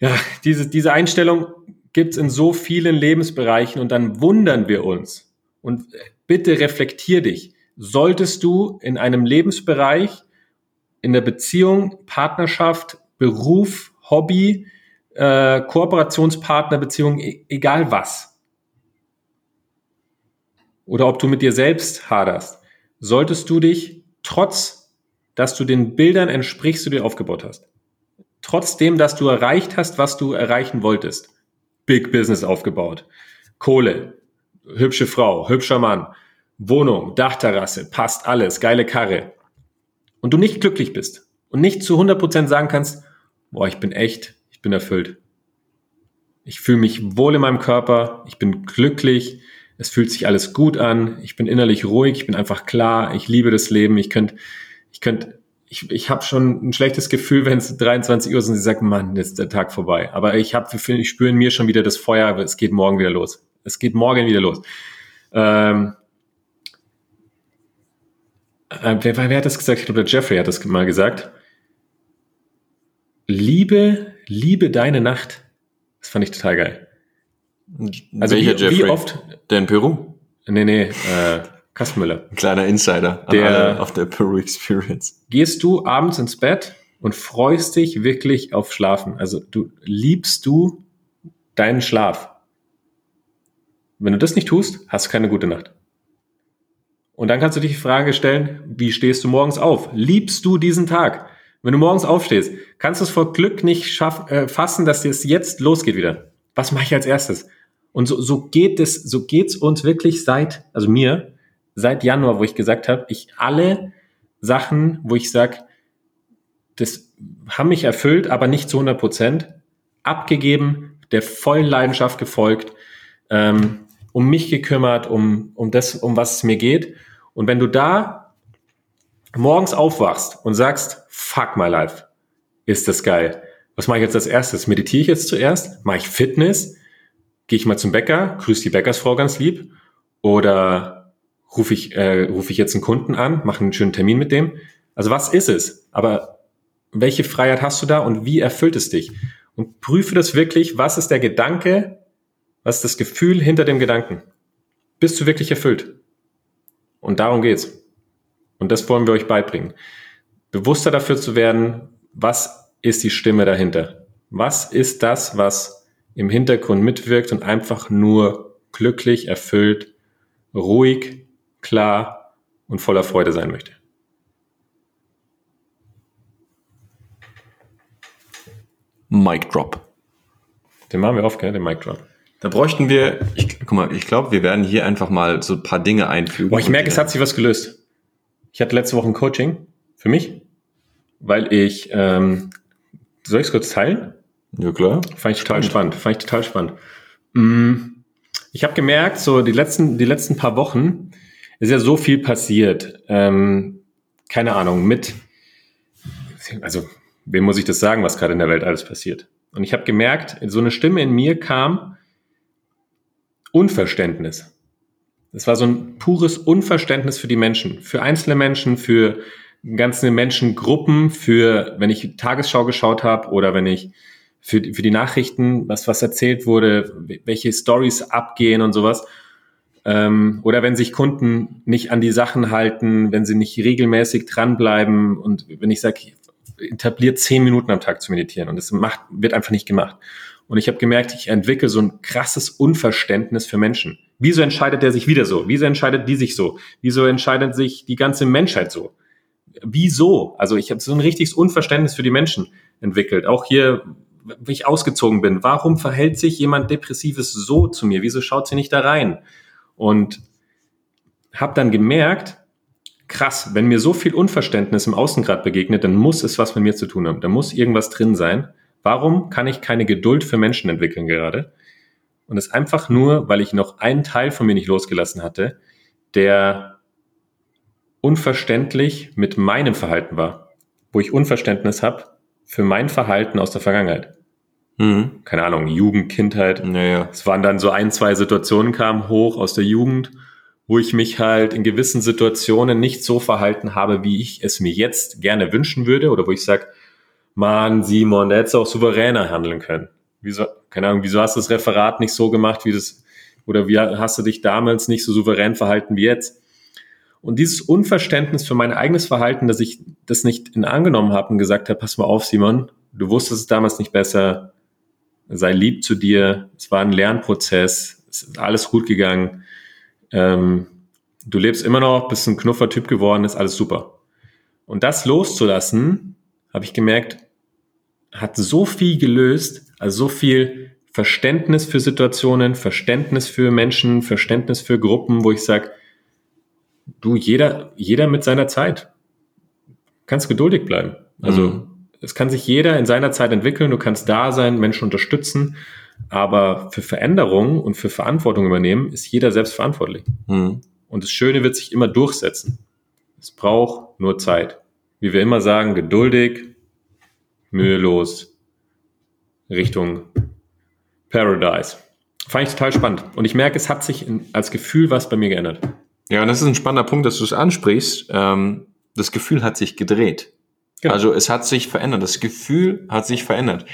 Ja, diese, diese Einstellung gibt's in so vielen Lebensbereichen und dann wundern wir uns. Und bitte reflektier dich. Solltest du in einem Lebensbereich, in der Beziehung, Partnerschaft, Beruf, Hobby, äh, Kooperationspartner, Beziehung, e egal was, oder ob du mit dir selbst haderst, solltest du dich trotz, dass du den Bildern entsprichst, die du dir aufgebaut hast, trotzdem, dass du erreicht hast, was du erreichen wolltest, Big Business aufgebaut, Kohle, hübsche Frau, hübscher Mann, Wohnung, Dachterrasse, passt alles, geile Karre, und du nicht glücklich bist und nicht zu 100% sagen kannst, boah, ich bin echt, ich bin erfüllt. Ich fühle mich wohl in meinem Körper, ich bin glücklich, es fühlt sich alles gut an, ich bin innerlich ruhig, ich bin einfach klar, ich liebe das Leben, ich könnte, ich könnte, ich, ich habe schon ein schlechtes Gefühl, wenn es 23 Uhr ist und sie sagt, Mann, jetzt ist der Tag vorbei. Aber ich habe, ich spüre in mir schon wieder das Feuer, es geht morgen wieder los. Es geht morgen wieder los. Ähm, äh, wer, wer hat das gesagt? Ich glaube, der Jeffrey hat das mal gesagt. Liebe, liebe deine Nacht. Das fand ich total geil. Also Welcher wie, wie Jeffrey? oft, Der in Peru? nee, nee, äh, Kastenmüller. Ein kleiner Insider Der- auf der Peru Experience. Gehst du abends ins Bett und freust dich wirklich auf Schlafen? Also du liebst du deinen Schlaf. Wenn du das nicht tust, hast du keine gute Nacht. Und dann kannst du dich die Frage stellen, wie stehst du morgens auf? Liebst du diesen Tag? Wenn du morgens aufstehst, kannst du es vor Glück nicht schaff, äh, fassen, dass es jetzt losgeht wieder. Was mache ich als erstes? Und so, so geht es, so geht's uns wirklich seit, also mir, seit Januar, wo ich gesagt habe, ich alle Sachen, wo ich sag, das haben mich erfüllt, aber nicht zu 100 Prozent, abgegeben, der vollen Leidenschaft gefolgt, ähm, um mich gekümmert, um, um das, um was es mir geht. Und wenn du da morgens aufwachst und sagst, fuck my life, ist das geil. Was mache ich jetzt als erstes? Meditiere ich jetzt zuerst? Mache ich Fitness? Gehe ich mal zum Bäcker, grüße die Bäckersfrau ganz lieb? Oder rufe ich, äh, rufe ich jetzt einen Kunden an, mache einen schönen Termin mit dem? Also was ist es? Aber welche Freiheit hast du da und wie erfüllt es dich? Und prüfe das wirklich, was ist der Gedanke, was ist das Gefühl hinter dem Gedanken? Bist du wirklich erfüllt? Und darum geht's. Und das wollen wir euch beibringen. Bewusster dafür zu werden, was ist die Stimme dahinter? Was ist das, was im Hintergrund mitwirkt und einfach nur glücklich, erfüllt, ruhig, klar und voller Freude sein möchte? Mic Drop. Den machen wir oft, gell, den Mic Drop. Da bräuchten wir, ich, guck mal, ich glaube, wir werden hier einfach mal so ein paar Dinge einfügen. Boah, ich merke, es hat sich was gelöst. Ich hatte letzte Woche ein Coaching für mich, weil ich, ähm, soll ich es kurz teilen? Ja, klar. Fand ich total spannend. Fand ich total spannend. Mm, ich habe gemerkt, so die letzten, die letzten paar Wochen ist ja so viel passiert. Ähm, keine Ahnung, mit, also, wem muss ich das sagen, was gerade in der Welt alles passiert? Und ich habe gemerkt, so eine Stimme in mir kam Unverständnis. Es war so ein pures Unverständnis für die Menschen, für einzelne Menschen, für ganze Menschengruppen, für, wenn ich Tagesschau geschaut habe oder wenn ich für, für die Nachrichten, was, was erzählt wurde, welche Stories abgehen und sowas. Ähm, oder wenn sich Kunden nicht an die Sachen halten, wenn sie nicht regelmäßig dranbleiben und wenn ich sage, etabliert zehn Minuten am Tag zu meditieren und das macht, wird einfach nicht gemacht. Und ich habe gemerkt, ich entwickle so ein krasses Unverständnis für Menschen. Wieso entscheidet der sich wieder so? Wieso entscheidet die sich so? Wieso entscheidet sich die ganze Menschheit so? Wieso? Also ich habe so ein richtiges Unverständnis für die Menschen entwickelt. Auch hier wie ich ausgezogen bin. Warum verhält sich jemand Depressives so zu mir? Wieso schaut sie nicht da rein? Und habe dann gemerkt, krass, wenn mir so viel Unverständnis im Außengrad begegnet, dann muss es was mit mir zu tun haben. Da muss irgendwas drin sein. Warum kann ich keine Geduld für Menschen entwickeln gerade? Und es einfach nur, weil ich noch einen Teil von mir nicht losgelassen hatte, der unverständlich mit meinem Verhalten war, wo ich Unverständnis habe für mein Verhalten aus der Vergangenheit. Mhm. Keine Ahnung, Jugend, Kindheit. Naja. Es waren dann so ein, zwei Situationen kamen hoch aus der Jugend, wo ich mich halt in gewissen Situationen nicht so verhalten habe, wie ich es mir jetzt gerne wünschen würde oder wo ich sage, Mann, Simon, der hätte auch souveräner handeln können. Wieso, keine Ahnung, wieso hast du das Referat nicht so gemacht, wie das, oder wie hast du dich damals nicht so souverän verhalten wie jetzt? Und dieses Unverständnis für mein eigenes Verhalten, dass ich das nicht in angenommen habe und gesagt habe, pass mal auf, Simon, du wusstest es damals nicht besser, sei lieb zu dir, es war ein Lernprozess, es ist alles gut gegangen, ähm, du lebst immer noch, bist ein Knuffer-Typ geworden, ist alles super. Und das loszulassen, habe ich gemerkt, hat so viel gelöst, also so viel Verständnis für Situationen, Verständnis für Menschen, Verständnis für Gruppen, wo ich sage, du, jeder, jeder mit seiner Zeit. Kannst geduldig bleiben. Also mhm. es kann sich jeder in seiner Zeit entwickeln, du kannst da sein, Menschen unterstützen, aber für Veränderungen und für Verantwortung übernehmen ist jeder selbst verantwortlich. Mhm. Und das Schöne wird sich immer durchsetzen. Es braucht nur Zeit. Wie wir immer sagen, geduldig, mühelos, Richtung Paradise. Fand ich total spannend. Und ich merke, es hat sich in, als Gefühl was bei mir geändert. Ja, und das ist ein spannender Punkt, dass du es ansprichst. Ähm, das Gefühl hat sich gedreht. Genau. Also es hat sich verändert. Das Gefühl hat sich verändert.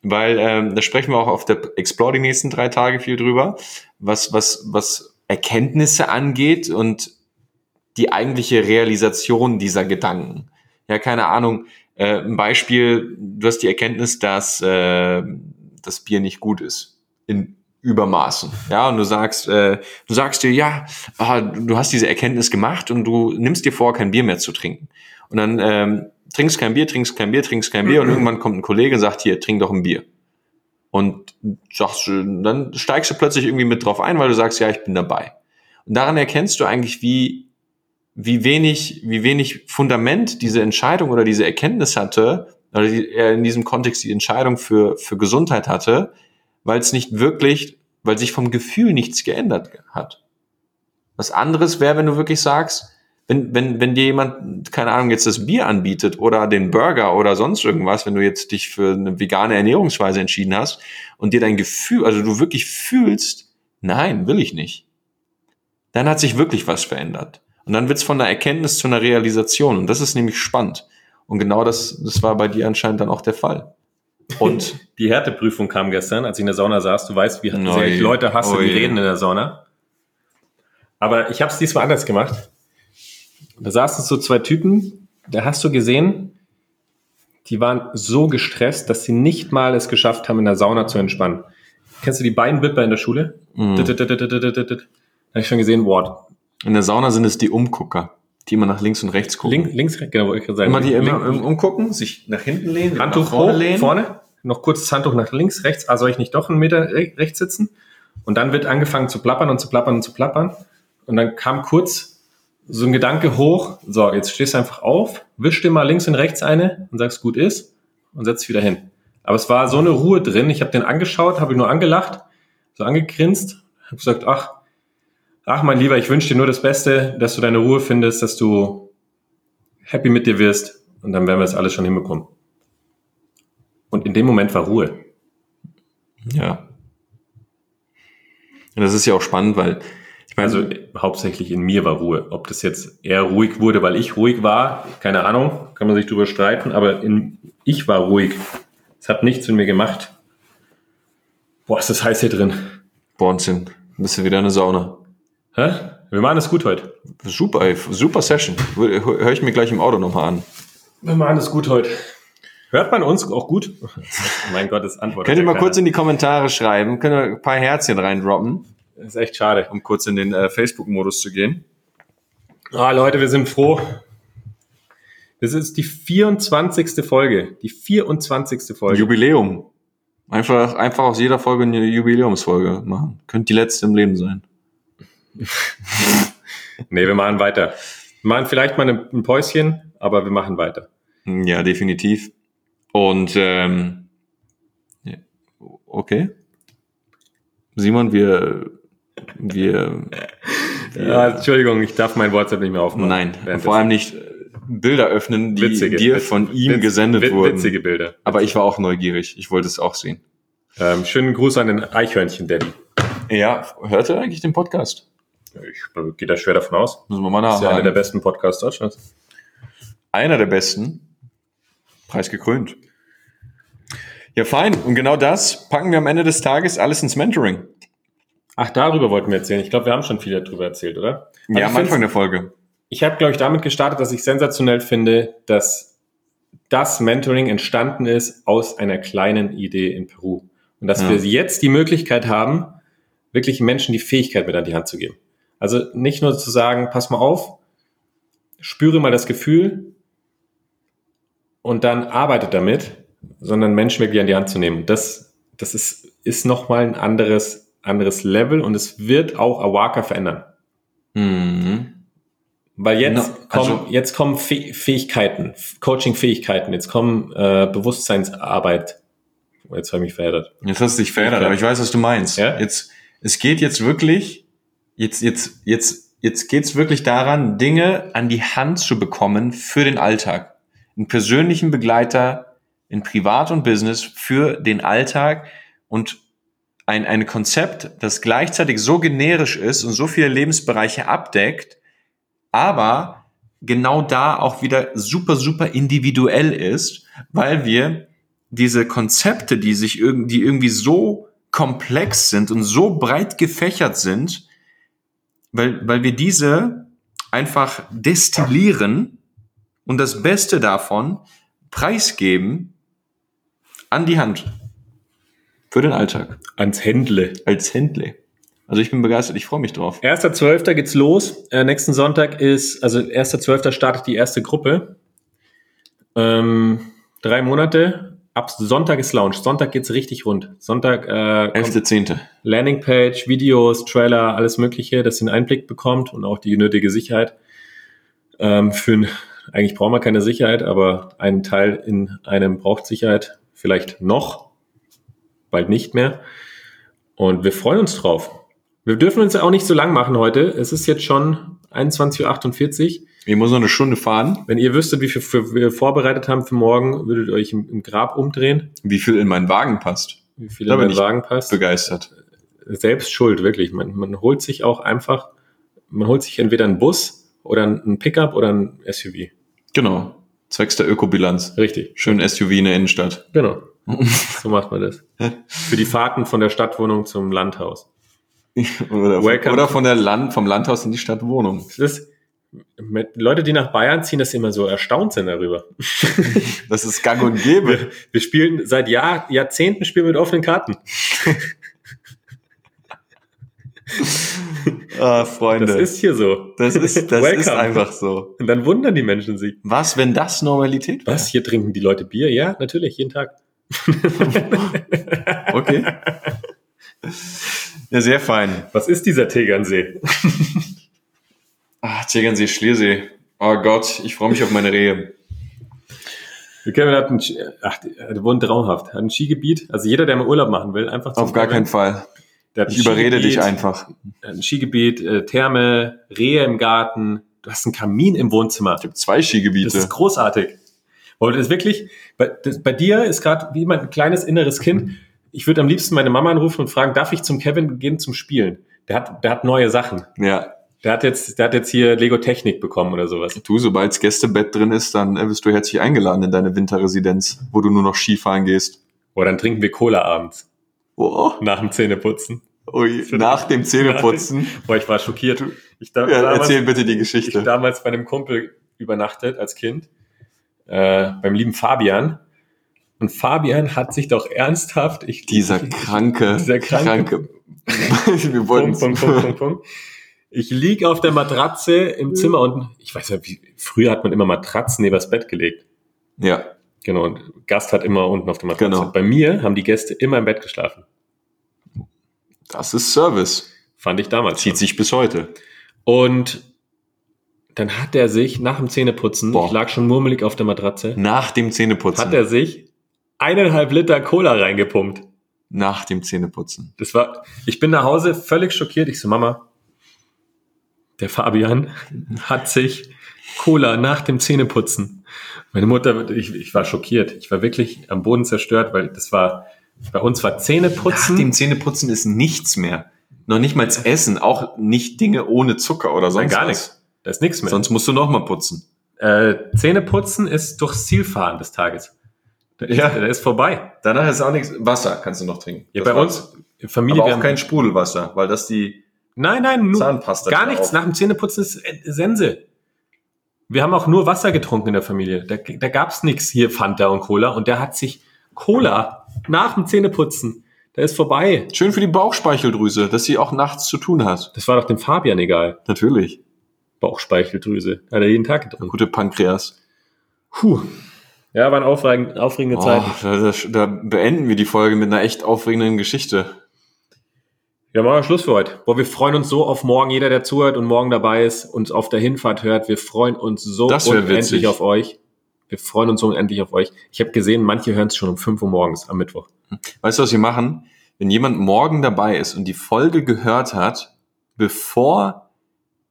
Weil ähm, da sprechen wir auch auf der Explore die nächsten drei Tage viel drüber, was, was, was Erkenntnisse angeht und die eigentliche Realisation dieser Gedanken. Ja, keine Ahnung. Äh, ein Beispiel, du hast die Erkenntnis, dass äh, das Bier nicht gut ist. In Übermaßen. Ja, und du sagst, äh, du sagst dir, ja, ah, du hast diese Erkenntnis gemacht und du nimmst dir vor, kein Bier mehr zu trinken. Und dann ähm, trinkst kein Bier, trinkst kein Bier, trinkst kein Bier und irgendwann kommt ein Kollege und sagt, hier, trink doch ein Bier. Und sagst, dann steigst du plötzlich irgendwie mit drauf ein, weil du sagst, ja, ich bin dabei. Und daran erkennst du eigentlich, wie, wie wenig, wie wenig Fundament diese Entscheidung oder diese Erkenntnis hatte, oder die, er in diesem Kontext die Entscheidung für, für Gesundheit hatte, weil es nicht wirklich, weil sich vom Gefühl nichts geändert hat. Was anderes wäre, wenn du wirklich sagst, wenn, wenn, wenn dir jemand, keine Ahnung, jetzt das Bier anbietet oder den Burger oder sonst irgendwas, wenn du jetzt dich für eine vegane Ernährungsweise entschieden hast und dir dein Gefühl, also du wirklich fühlst, nein, will ich nicht. dann hat sich wirklich was verändert. Und dann wird's von einer Erkenntnis zu einer Realisation. Und das ist nämlich spannend. Und genau das, das war bei dir anscheinend dann auch der Fall. Und die Härteprüfung kam gestern, als ich in der Sauna saß. Du weißt, wie ich Leute hasse, die reden in der Sauna. Aber ich habe es diesmal anders gemacht. Da saßen so zwei Typen, da hast du gesehen, die waren so gestresst, dass sie nicht mal es geschafft haben, in der Sauna zu entspannen. Kennst du die beiden Wipper in der Schule? Mm. Da habe ich schon gesehen, Wort. In der Sauna sind es die Umgucker, die immer nach links und rechts gucken. Link, links, genau, wollte ich gerade sagen. Immer die immer umgucken, sich nach hinten lehnen, Handtuch vorne hoch, lehnen. vorne, noch kurz das Handtuch nach links, rechts, ah, soll ich nicht doch einen Meter rechts sitzen? Und dann wird angefangen zu plappern und zu plappern und zu plappern. Und dann kam kurz so ein Gedanke hoch, so, jetzt stehst du einfach auf, wisch dir mal links und rechts eine und sagst, gut ist und setz dich wieder hin. Aber es war so eine Ruhe drin, ich habe den angeschaut, habe ihn nur angelacht, so angegrinst, habe gesagt, ach, ach mein Lieber, ich wünsche dir nur das Beste, dass du deine Ruhe findest, dass du happy mit dir wirst und dann werden wir es alles schon hinbekommen. Und in dem Moment war Ruhe. Ja. Und das ist ja auch spannend, weil ich meine, also hauptsächlich in mir war Ruhe. Ob das jetzt eher ruhig wurde, weil ich ruhig war, keine Ahnung, kann man sich drüber streiten, aber in, ich war ruhig. Es hat nichts mit mir gemacht. Boah, ist das heiß hier drin. Wahnsinn. Bist du wieder in der Sauna. Hä? Wir machen das gut heute. Super, ey. super Session. Hör ich mir gleich im Auto nochmal an. Wir machen das gut heute. Hört man uns auch gut? (laughs) mein Gott, das antwortet. Könnt ihr mal keiner. kurz in die Kommentare schreiben? Könnt ihr ein paar Herzchen reindroppen? Das ist echt schade. Um kurz in den äh, Facebook-Modus zu gehen. Ah, Leute, wir sind froh. Das ist die 24. Folge. Die 24. Folge. Jubiläum. Einfach, einfach aus jeder Folge eine Jubiläumsfolge machen. Könnte die letzte im Leben sein. (laughs) nee, wir machen weiter. Wir machen vielleicht mal ein Päuschen, aber wir machen weiter. Ja, definitiv. Und ähm, okay. Simon, wir, wir, wir (laughs) ja, Entschuldigung, ich darf mein WhatsApp nicht mehr aufmachen. Nein, vor allem nicht Bilder öffnen, die witzige, dir von ihm witz, gesendet witz, wurden. Witzige Bilder. Aber ich war auch neugierig. Ich wollte es auch sehen. Ähm, schönen Gruß an den Eichhörnchen-Daddy. Ja, hört er eigentlich den Podcast? Ich gehe da schwer davon aus. Müssen wir mal nachhaken. Das ist ja einer der besten Podcasts Deutschlands. Einer der besten. Preisgekrönt. Ja, fein. Und genau das packen wir am Ende des Tages alles ins Mentoring. Ach, darüber wollten wir erzählen. Ich glaube, wir haben schon viel darüber erzählt, oder? Aber ja, am Anfang der Folge. Ich habe, glaube ich, damit gestartet, dass ich sensationell finde, dass das Mentoring entstanden ist aus einer kleinen Idee in Peru. Und dass ja. wir jetzt die Möglichkeit haben, wirklich Menschen die Fähigkeit mit an die Hand zu geben. Also nicht nur zu sagen, pass mal auf, spüre mal das Gefühl und dann arbeite damit, sondern Menschen wirklich an die Hand zu nehmen. Das, das ist, ist nochmal ein anderes, anderes Level und es wird auch Awaka verändern. Mhm. Weil jetzt no, also kommen, jetzt kommen Fähigkeiten, Coaching-Fähigkeiten, jetzt kommen äh, Bewusstseinsarbeit. Jetzt habe ich mich verändert. Jetzt hast du dich verändert, aber ich weiß, was du meinst. Ja? Jetzt, es geht jetzt wirklich, jetzt, jetzt, jetzt, jetzt geht's wirklich daran, Dinge an die Hand zu bekommen für den Alltag. Einen persönlichen Begleiter, in Privat und Business für den Alltag und ein, ein Konzept, das gleichzeitig so generisch ist und so viele Lebensbereiche abdeckt, aber genau da auch wieder super, super individuell ist, weil wir diese Konzepte, die sich irgendwie, die irgendwie so komplex sind und so breit gefächert sind, weil, weil wir diese einfach destillieren und das Beste davon preisgeben an die Hand. Für den Alltag. Ans Händle. Als Händle. Also ich bin begeistert, ich freue mich drauf. 1.12. geht's los. Äh, nächsten Sonntag ist, also 1.12. startet die erste Gruppe. Ähm, drei Monate. Ab Sonntag ist Launch. Sonntag geht's richtig rund. Sonntag äh, 11.10. Landingpage, Videos, Trailer, alles Mögliche, dass ihr einen Einblick bekommt und auch die nötige Sicherheit. Ähm, für eigentlich brauchen wir keine Sicherheit, aber ein Teil in einem braucht Sicherheit vielleicht noch, bald nicht mehr. Und wir freuen uns drauf. Wir dürfen uns auch nicht so lang machen heute. Es ist jetzt schon 21.48 Uhr. Ich muss noch eine Stunde fahren. Wenn ihr wüsstet, wie viel wir vorbereitet haben für morgen, würdet ihr euch im, im Grab umdrehen. Wie viel in meinen Wagen passt. Wie viel da in meinen Wagen passt. Begeistert. Selbst schuld, wirklich. Man, man holt sich auch einfach man holt sich entweder einen Bus oder ein Pickup oder ein SUV. Genau. Zwecks der Ökobilanz. Richtig. Schön SUV in der Innenstadt. Genau. (laughs) so macht man das. Für die Fahrten von der Stadtwohnung zum Landhaus. oder, Welcome oder von der Land, vom Landhaus in die Stadtwohnung. Das ist, mit, Leute, die nach Bayern ziehen, dass sie immer so erstaunt sind darüber. Das ist gang und gäbe. Wir, wir spielen seit Jahr, Jahrzehnten spielen mit offenen Karten. (laughs) Ah, Freunde. Das ist hier so. das ist, das ist einfach so. Und dann wundern die Menschen sich. Was, wenn das Normalität wäre? Was? Hier trinken die Leute Bier? Ja, natürlich, jeden Tag. (laughs) Okay. Ja, sehr fein. Was ist dieser Tegernsee? Ah, Tegernsee, Schliersee. Oh Gott, ich freue mich auf meine Rehe. Kevin hat ein, ach, der wohnt traumhaft, hat ein Skigebiet. Also jeder, der mal Urlaub machen will, einfach Auf gar keinen Fall. Der ein Ich überrede Skigebiet, dich einfach. Ein Skigebiet, äh, Therme, Rehe im Garten. Du hast einen Kamin im Wohnzimmer. Ich habe zwei Skigebiete. Das ist großartig. Und das ist wirklich, bei, das, bei dir ist gerade wie mein kleines inneres Kind. (laughs) Ich würde am liebsten meine Mama anrufen und fragen, darf ich zum Kevin gehen zum Spielen? Der hat, der hat neue Sachen. ja. Der hat jetzt, der hat jetzt hier Lego Technik bekommen oder sowas. Du, sobald's Gästebett drin ist, dann äh, wirst du herzlich eingeladen in deine Winterresidenz, wo du nur noch Skifahren gehst. Oder dann trinken wir Cola abends Oh, nach dem Zähneputzen. ui, nach dem (laughs) Zähneputzen. Boah, ich war schockiert. Ich da, Ja, damals, erzähl bitte die ich Geschichte. damals bei einem Kumpel übernachtet als Kind, äh, beim lieben Fabian. Und Fabian hat sich doch ernsthaft, ich, Dieser kranke, Dieser kranke- (laughs) Wir wollten Punkt, Punkt, Punkt, Punkt, Punkt. Ich lieg auf der Matratze im Zimmer und ich weiß ja, wie, früher hat man immer Matratzen neben das Bett gelegt. Ja, Genau, und Gast hat immer unten auf der Matratze. Genau. Bei mir haben die Gäste immer im Bett geschlafen. Das ist Service. Fand ich damals. Zieht sich bis heute. Und dann hat er sich nach dem Zähneputzen, Boah. ich lag schon murmelig auf der Matratze, Nach dem Zähneputzen. hat er sich eineinhalb Liter Cola reingepumpt. Nach dem Zähneputzen. Das war, ich bin nach Hause völlig schockiert. Ich so, Mama, der Fabian (laughs) hat sich Cola nach dem Zähneputzen. Meine Mutter, ich, ich war schockiert. Ich war wirklich am Boden zerstört, weil das war, bei uns war Zähneputzen. Nach dem Zähneputzen ist nichts mehr. Noch nicht mal Essen, auch nicht Dinge ohne Zucker oder sonst Nein, gar was. nichts. Da ist nichts mehr. Sonst musst du noch mal putzen. äh, Zähneputzen ist durchs Ziel fahren des Tages. Da ist, Ja. da ist vorbei. Danach ist auch nichts. Wasser kannst du noch trinken. Ja, Das bei war's. uns, Familie, Aber wir auch kein Sprudelwasser, weil das die Nein, nein, nur, Zahnpasta gar nichts. auf- Nach dem Zähneputzen ist äh, Sense. Wir haben auch nur Wasser getrunken in der Familie. Da, da gab's nichts hier Fanta und Cola. Und der hat sich Cola nach dem Zähneputzen. Da ist vorbei. Schön für die Bauchspeicheldrüse, dass sie auch nachts zu tun hat. Das war doch dem Fabian egal. Natürlich. Bauchspeicheldrüse. Hat er jeden Tag getrunken. Gute Pankreas. Puh. Ja, waren aufregend, aufregende Oh, Zeiten. da, da, da beenden wir die Folge mit einer echt aufregenden Geschichte. Ja, machen wir Schluss für heute. Boah, wir freuen uns so auf morgen. Jeder, der zuhört und morgen dabei ist, uns auf der Hinfahrt hört. Wir freuen uns so unendlich witzig. auf euch. Wir freuen uns unendlich auf euch. Ich habe gesehen, manche hören es schon um 5 Uhr morgens am Mittwoch. Weißt du, was wir machen? Wenn jemand morgen dabei ist und die Folge gehört hat, bevor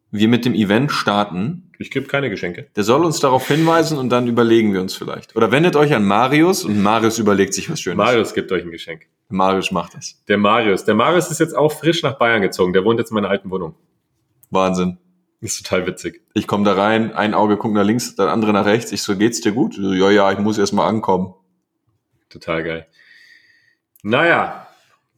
wir mit dem Event starten, Ich gebe keine Geschenke. der soll uns darauf hinweisen und dann überlegen wir uns vielleicht. Oder wendet euch an Marius und Marius überlegt sich was Schönes. Marius gibt euch ein Geschenk. Marius macht das. Der Marius. Der Marius ist jetzt auch frisch nach Bayern gezogen. Der wohnt jetzt in meiner alten Wohnung. Wahnsinn. Ist total witzig. Ich komme da rein, ein Auge guckt nach links, das andere nach rechts. Ich so, geht's dir gut? So, ja, ja, ich muss erst mal ankommen. Total geil. Naja,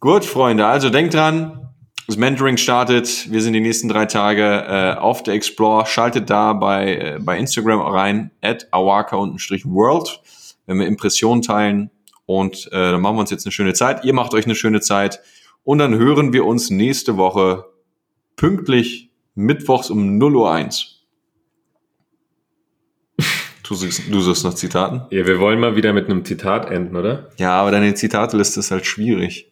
Gut, Freunde, also denkt dran, das Mentoring startet. Wir sind die nächsten drei Tage äh, auf der Explore. Schaltet da bei, äh, bei Instagram rein, at awaka-world, wenn wir Impressionen teilen. Und äh, dann machen wir uns jetzt eine schöne Zeit. Ihr macht euch eine schöne Zeit. Und dann hören wir uns nächste Woche pünktlich mittwochs um 0 Uhr 1. Du suchst, du suchst nach Zitaten? ja, wir wollen mal wieder mit einem Zitat enden, oder? Ja, aber deine Zitateliste ist halt schwierig.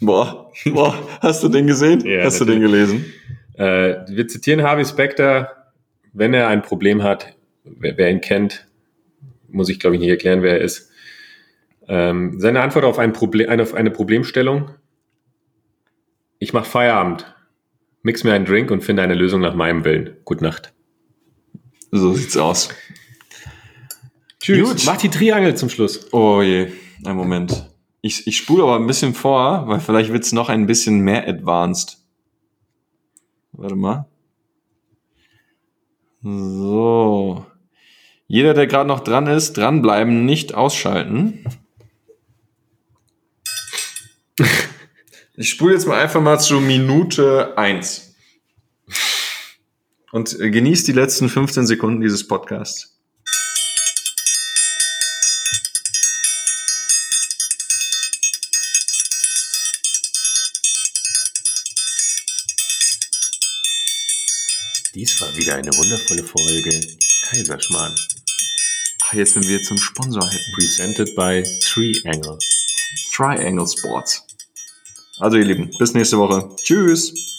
Boah, boah, hast du den gesehen? Ja, hast du den gelesen? Äh, wir zitieren Harvey Specter, wenn er ein Problem hat, wer, wer ihn kennt, muss ich glaube ich nicht erklären, wer er ist. Ähm, seine Antwort auf ein Problem, eine, auf eine Problemstellung: Ich mache Feierabend, mix mir einen Drink und finde eine Lösung nach meinem Willen. Gute Nacht. So sieht's aus. Tschüss. Gut. Mach die Triangel zum Schluss. Oh je, ein Moment. Ich, ich spule aber ein bisschen vor, weil vielleicht wird's noch ein bisschen mehr advanced. Warte mal. So. Jeder, der gerade noch dran ist, dranbleiben, nicht ausschalten. Ich spule jetzt mal einfach mal zu Minute eins Und äh, genießt die letzten 15 Sekunden dieses Podcasts. Dies war wieder eine wundervolle Folge Kaiserschmarrn. Ach, jetzt, wenn wir zum Sponsor. Presented by Triangle. Triangle Sports. Also ihr Lieben, bis nächste Woche. Tschüss.